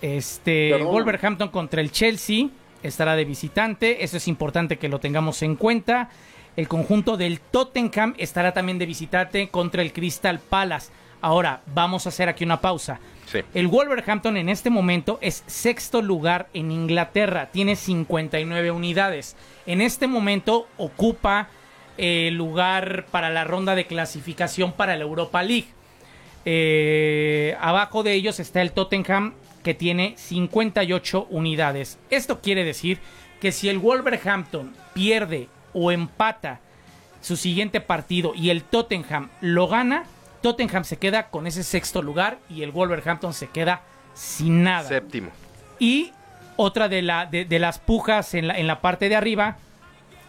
Este,
Perdona.
Wolverhampton contra el Chelsea estará de visitante. Eso es importante que lo tengamos en cuenta. El conjunto del Tottenham estará también de visitante contra el Crystal Palace. Ahora, vamos a hacer aquí una pausa.
Sí.
El Wolverhampton en este momento es sexto lugar en Inglaterra, tiene 59 unidades. En este momento ocupa el lugar para la ronda de clasificación para la Europa League. Eh, abajo de ellos está el Tottenham que tiene 58 unidades. Esto quiere decir que si el Wolverhampton pierde o empata su siguiente partido y el Tottenham lo gana, Tottenham se queda con ese sexto lugar y el Wolverhampton se queda sin nada.
Séptimo.
Y otra de, la, de, de las pujas en la, en la parte de arriba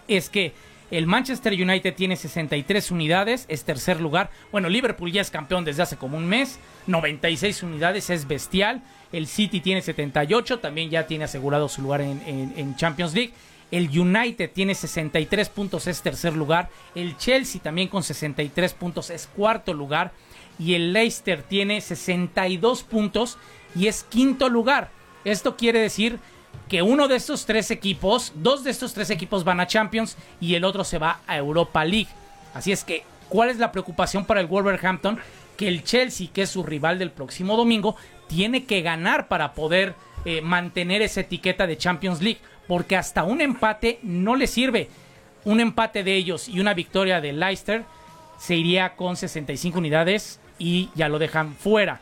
es que el Manchester United tiene 63 unidades, es tercer lugar. Bueno, Liverpool ya es campeón desde hace como un mes, 96 unidades, es bestial. El City tiene 78, también ya tiene asegurado su lugar en, en- en Champions League. El United tiene 63 puntos, es tercer lugar. El Chelsea también con 63 puntos es cuarto lugar. Y el Leicester tiene 62 puntos y es quinto lugar. Esto quiere decir que uno de estos tres equipos, dos de estos tres equipos van a Champions y el otro se va a Europa League. Así es que, ¿cuál es la preocupación para el Wolverhampton? Que el Chelsea, que es su rival del próximo domingo, tiene que ganar para poder eh, mantener esa etiqueta de Champions League. Porque hasta un empate no le sirve. Un empate de ellos y una victoria de Leicester se iría con 65 unidades y ya lo dejan fuera.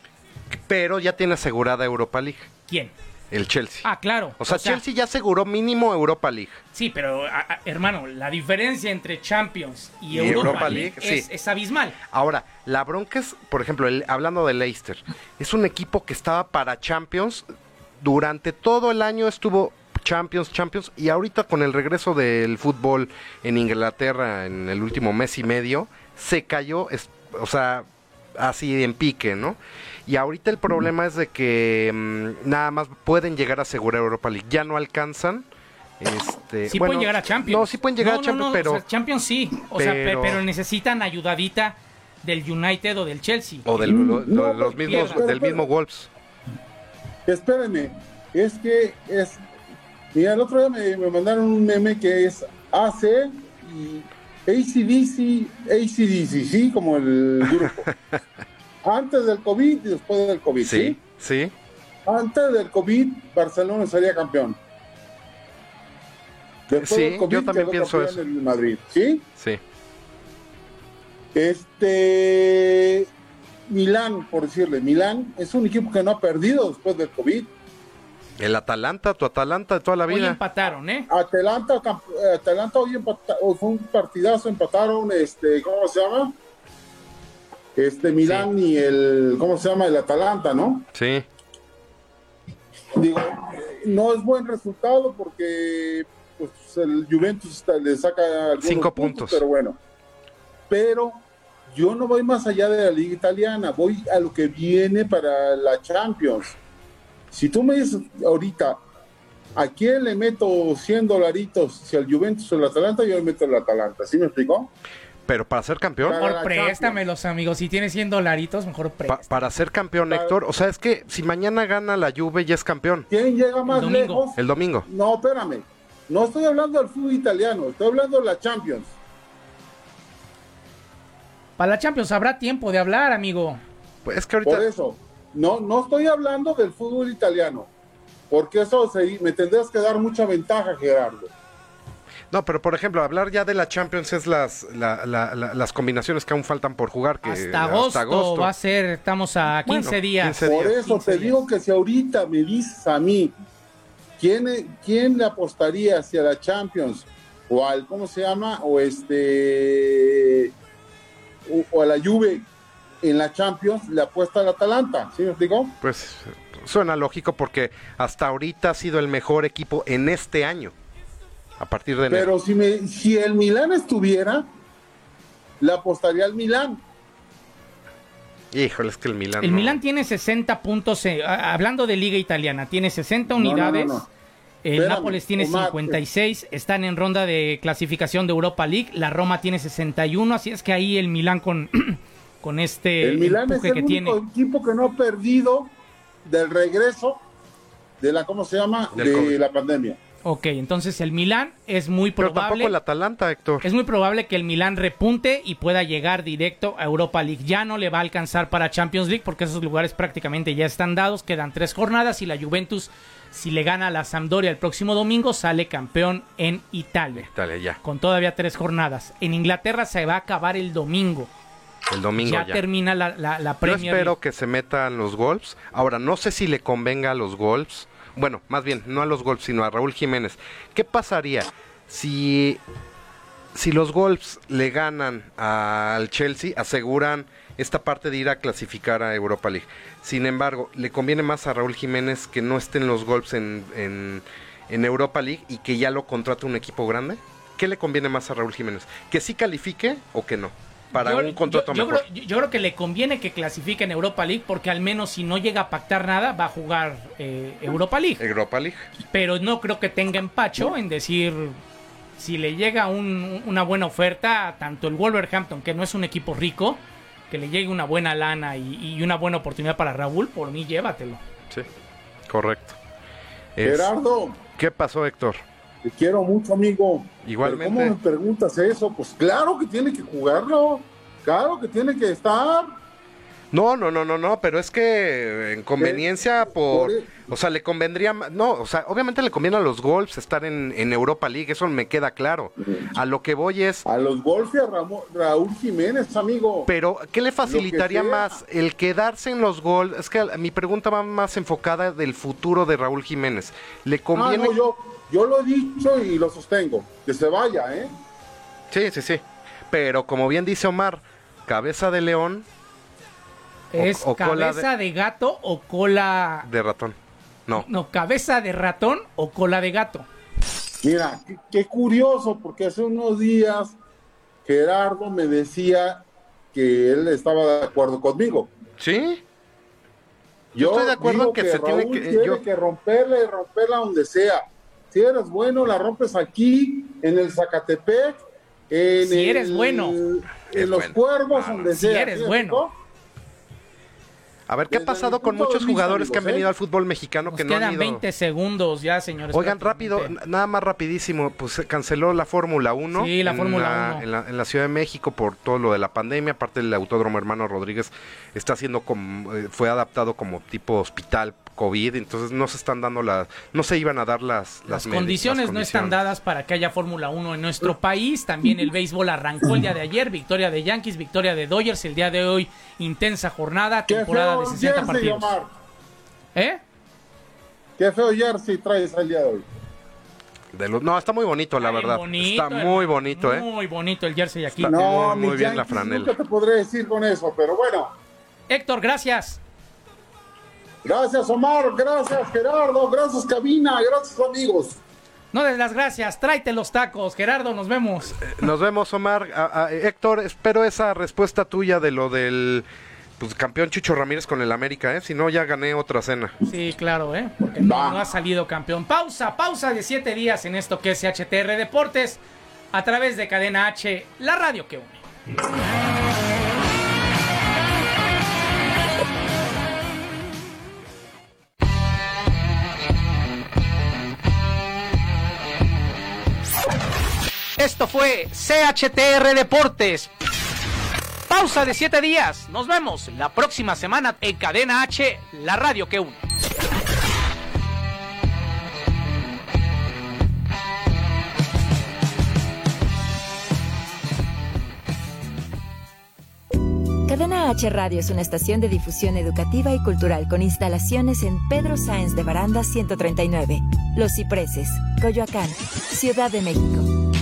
Pero ya tiene asegurada Europa League.
¿Quién?
El Chelsea.
Ah, claro.
o sea, Chelsea ya aseguró mínimo Europa League.
Sí, pero a- a- hermano, la diferencia entre Champions y,
Y
Europa,
Europa
League,
League,
es,
sí.
es abismal.
Ahora, la bronca es, por ejemplo, el- hablando de Leicester, es un equipo que estaba para Champions durante todo el año estuvo Champions, Champions y ahorita con el regreso del fútbol en Inglaterra en el último mes y medio se cayó, es- o sea, así en pique, ¿no? Y ahorita el problema es de que mm, nada más pueden llegar a asegurar Europa League, ya no alcanzan. Este,
Sí
bueno,
pueden llegar a Champions.
No, sí pueden llegar
No,
a Champions,
no,
pero
o sea, Champions sí. O sea, pe-
pero-
pero necesitan ayudadita del United o del Chelsea.
O del, lo- lo- los
pero-
mismos,
pero-
del mismo Wolves.
Espérenme, es que es. Mira, el otro día me, me mandaron un meme que es AC y ACDC, ACDC, ¿sí? Como el grupo. Antes del COVID y después del COVID, ¿sí?
Sí, sí.
Antes del COVID, Barcelona sería campeón. Después
Sí,
del COVID
yo también pienso eso.
el Madrid, ¿sí?
Sí.
Este. Milán, por decirle, Milán es un equipo que no ha perdido después del COVID.
El Atalanta, tu Atalanta de toda la
Hoy
vida.
empataron, ¿eh?
Atalanta, eh, Atalanta hoy empata- hoy fue un partidazo, empataron, este, ¿cómo se llama? Este Milán y el, ¿cómo se llama? El Atalanta, ¿no?
Sí.
Digo, no es buen resultado porque pues, el Juventus está- le saca algunos
Cinco puntos.
pero bueno. Pero yo no voy más allá de la liga italiana, voy a lo que viene para la Champions. Si tú me dices ahorita, ¿a quién le meto 100 dolaritos? Si al Juventus o el Atalanta, yo le meto el Atalanta. ¿Sí me explicó?
Pero para ser campeón,
Mejor préstamelos, amigos. Si tienes 100 dolaritos, mejor
pa-
préstame.
para ser campeón, Héctor, o sea, es que si mañana gana la Juve ya es campeón.
¿Quién llega más
domingo.
lejos?
El domingo.
No, espérame. No estoy hablando del fútbol italiano, estoy hablando de la Champions.
Para la Champions habrá tiempo de hablar, amigo.
Pues es que
Por
ahorita
eso, no, no estoy hablando del fútbol italiano, porque eso se- me tendrías que dar mucha ventaja, Gerardo.
No, pero por ejemplo, hablar ya de la Champions es las, la- la- la- las combinaciones que aún faltan por jugar. Que
Hasta agosto, va a ser, estamos a 15
Bueno,
días.
15
Por
días.
eso
15
te
días.
digo que si ahorita me dices a mí, ¿quién, quién le apostaría hacia la Champions? O al, ¿cómo se llama? O este, o, o a la Juve en la Champions, le apuesta al Atalanta, ¿sí me explico?
Pues suena lógico porque hasta ahorita ha sido el mejor equipo en este año. A partir de enero.
Pero si, me, si el Milán estuviera, le apostaría al Milán.
Híjole, es que el Milan.
El
no.
Milan tiene 60 puntos, eh, hablando de liga italiana, tiene 60
No, no, no,
unidades.
no.
El
Espérame,
Nápoles tiene
Omar,
56, están en ronda de clasificación de Europa League. La Roma tiene 61, así es que ahí el Milan con, con este
El Milán es
empuje
el
que
único
tiene.
equipo que no ha perdido del regreso de la, ¿cómo se llama?
Del
de
COVID.
la pandemia.
Ok, entonces el Milan es muy
Pero tampoco
probable.
el Atalanta, Héctor.
Es muy probable que el Milan repunte y pueda llegar directo a Europa League. Ya no le va a alcanzar para Champions League porque esos lugares prácticamente ya están dados. Quedan tres jornadas y la Juventus, si le gana a la Sampdoria el próximo domingo, sale campeón en Italia.
Dale, ya.
Con todavía tres jornadas. En Inglaterra se va a acabar el domingo.
El domingo
ya,
ya.
termina la, la, la
Yo
Premier
espero
League.
que se metan los Wolves. Ahora, no sé si le convenga a los Wolves. Bueno, más bien, no a los Wolves, sino a Raúl Jiménez. ¿Qué pasaría si, si los Wolves le ganan al Chelsea, aseguran esta parte de ir a clasificar a Europa League? Sin embargo, le conviene más a Raúl Jiménez que no estén los en, en, en Europa League y que ya lo contrate un equipo grande. ¿Qué le conviene más a Raúl Jiménez? ¿Que sí califique o que no? Para
Yo-
un contrato
yo, yo
mejor.
creo, yo- creo que le conviene que clasifique en Europa League porque al menos si no llega a pactar nada va a jugar eh, Europa League.
Europa League.
pero no creo que tenga empacho en decir si le llega un- una buena oferta, tanto el Wolverhampton, que no es un equipo rico, que le llegue una buena lana y, y una buena oportunidad para Raúl, por mí llévatelo.
Sí, correcto. Es-
Gerardo,
¿Qué pasó, Héctor?
Te quiero mucho, amigo.
Igualmente.
Pero ¿Cómo me preguntas eso? Pues claro que tiene que jugarlo. Claro que tiene que estar.
No, no, no, no, no, pero es que en conveniencia por...
por-
O sea, le convendría... No, o sea, obviamente le conviene a los Wolves estar en, en Europa League, eso me queda claro. A lo que voy es...
A los Wolves y a Raúl Jiménez, amigo.
Pero, ¿qué le facilitaría más? ¿El quedarse en los Wolves? Es que mi pregunta va más enfocada del futuro de Raúl Jiménez. ¿Le
Ah,
conviene...?
no, yo, yo lo he dicho y lo sostengo. Que se vaya, ¿eh?
Sí, sí, sí. Pero como bien dice Omar, cabeza de león
¿Es
o cola
cabeza de... gato o cola...
de ratón. No.
No, cabeza de ratón o cola de gato?
Mira, qué, qué curioso, porque hace unos días Gerardo me decía que él estaba de acuerdo conmigo.
¿Sí?
Yo
estoy de acuerdo
digo
en que se tiene que-
tiene
yo-
que romperla y romperla donde sea. Si eres bueno, la rompes aquí, en el Zacatepec, En
Si eres
el-
bueno.
En
Es
los
bueno.
cuervos, donde
Si
sea.
eres
¿sí,
bueno.
A ver, ¿qué ha pasado con muchos jugadores que han
amigos,
venido
¿eh?
al fútbol mexicano
Nos
que no han
quedan
ido?
20 segundos ya, señores.
Oigan, rápido, nada más rapidísimo, pues se canceló la Fórmula 1.
Sí, la
en
Fórmula 1.
En la, en la Ciudad de México por todo lo de la pandemia, aparte el Autódromo Hermano Rodríguez está siendo como, eh, fue adaptado como tipo hospital COVID, entonces no se están dando las, no se iban a dar las,
Las
medi-
condiciones
las
no están dadas para que haya Fórmula 1 en nuestro país. También el béisbol arrancó el día de ayer. Victoria de Yankees, victoria de Dodgers. El día de hoy, intensa jornada, temporada de 60
jersey,
partidos.
Omar.
¿Eh?
Qué feo jersey traes el día de hoy.
De los- no, está muy bonito, la verdad.
bonito,
está muy bonito, ¿eh?
Muy bonito el jersey aquí.
Está
No,
muy, bien la franela.
Nunca te podré decir con eso, pero bueno.
Héctor, gracias.
Gracias, Omar. Gracias, Gerardo. Gracias, cabina. Gracias, amigos.
No des las gracias. Tráete los tacos. Gerardo, nos vemos.
Nos vemos, Omar. A- a- Héctor, espero esa respuesta tuya de lo del pues, campeón Chucho Ramírez con el América, ¿eh? Si no, ya gané otra cena.
Sí, claro, ¿eh? Porque no, no ha salido campeón. Pausa, pausa de siete días en esto que es HTR Deportes a través de Cadena H, la radio que une. Esto fue CHTR Deportes. Pausa de siete días. Nos vemos la próxima semana en Cadena H, la radio que une.
Cadena H Radio es una estación de difusión educativa y cultural con instalaciones en Pedro Sáenz de Baranda 139, Los Cipreses, Coyoacán, Ciudad de México.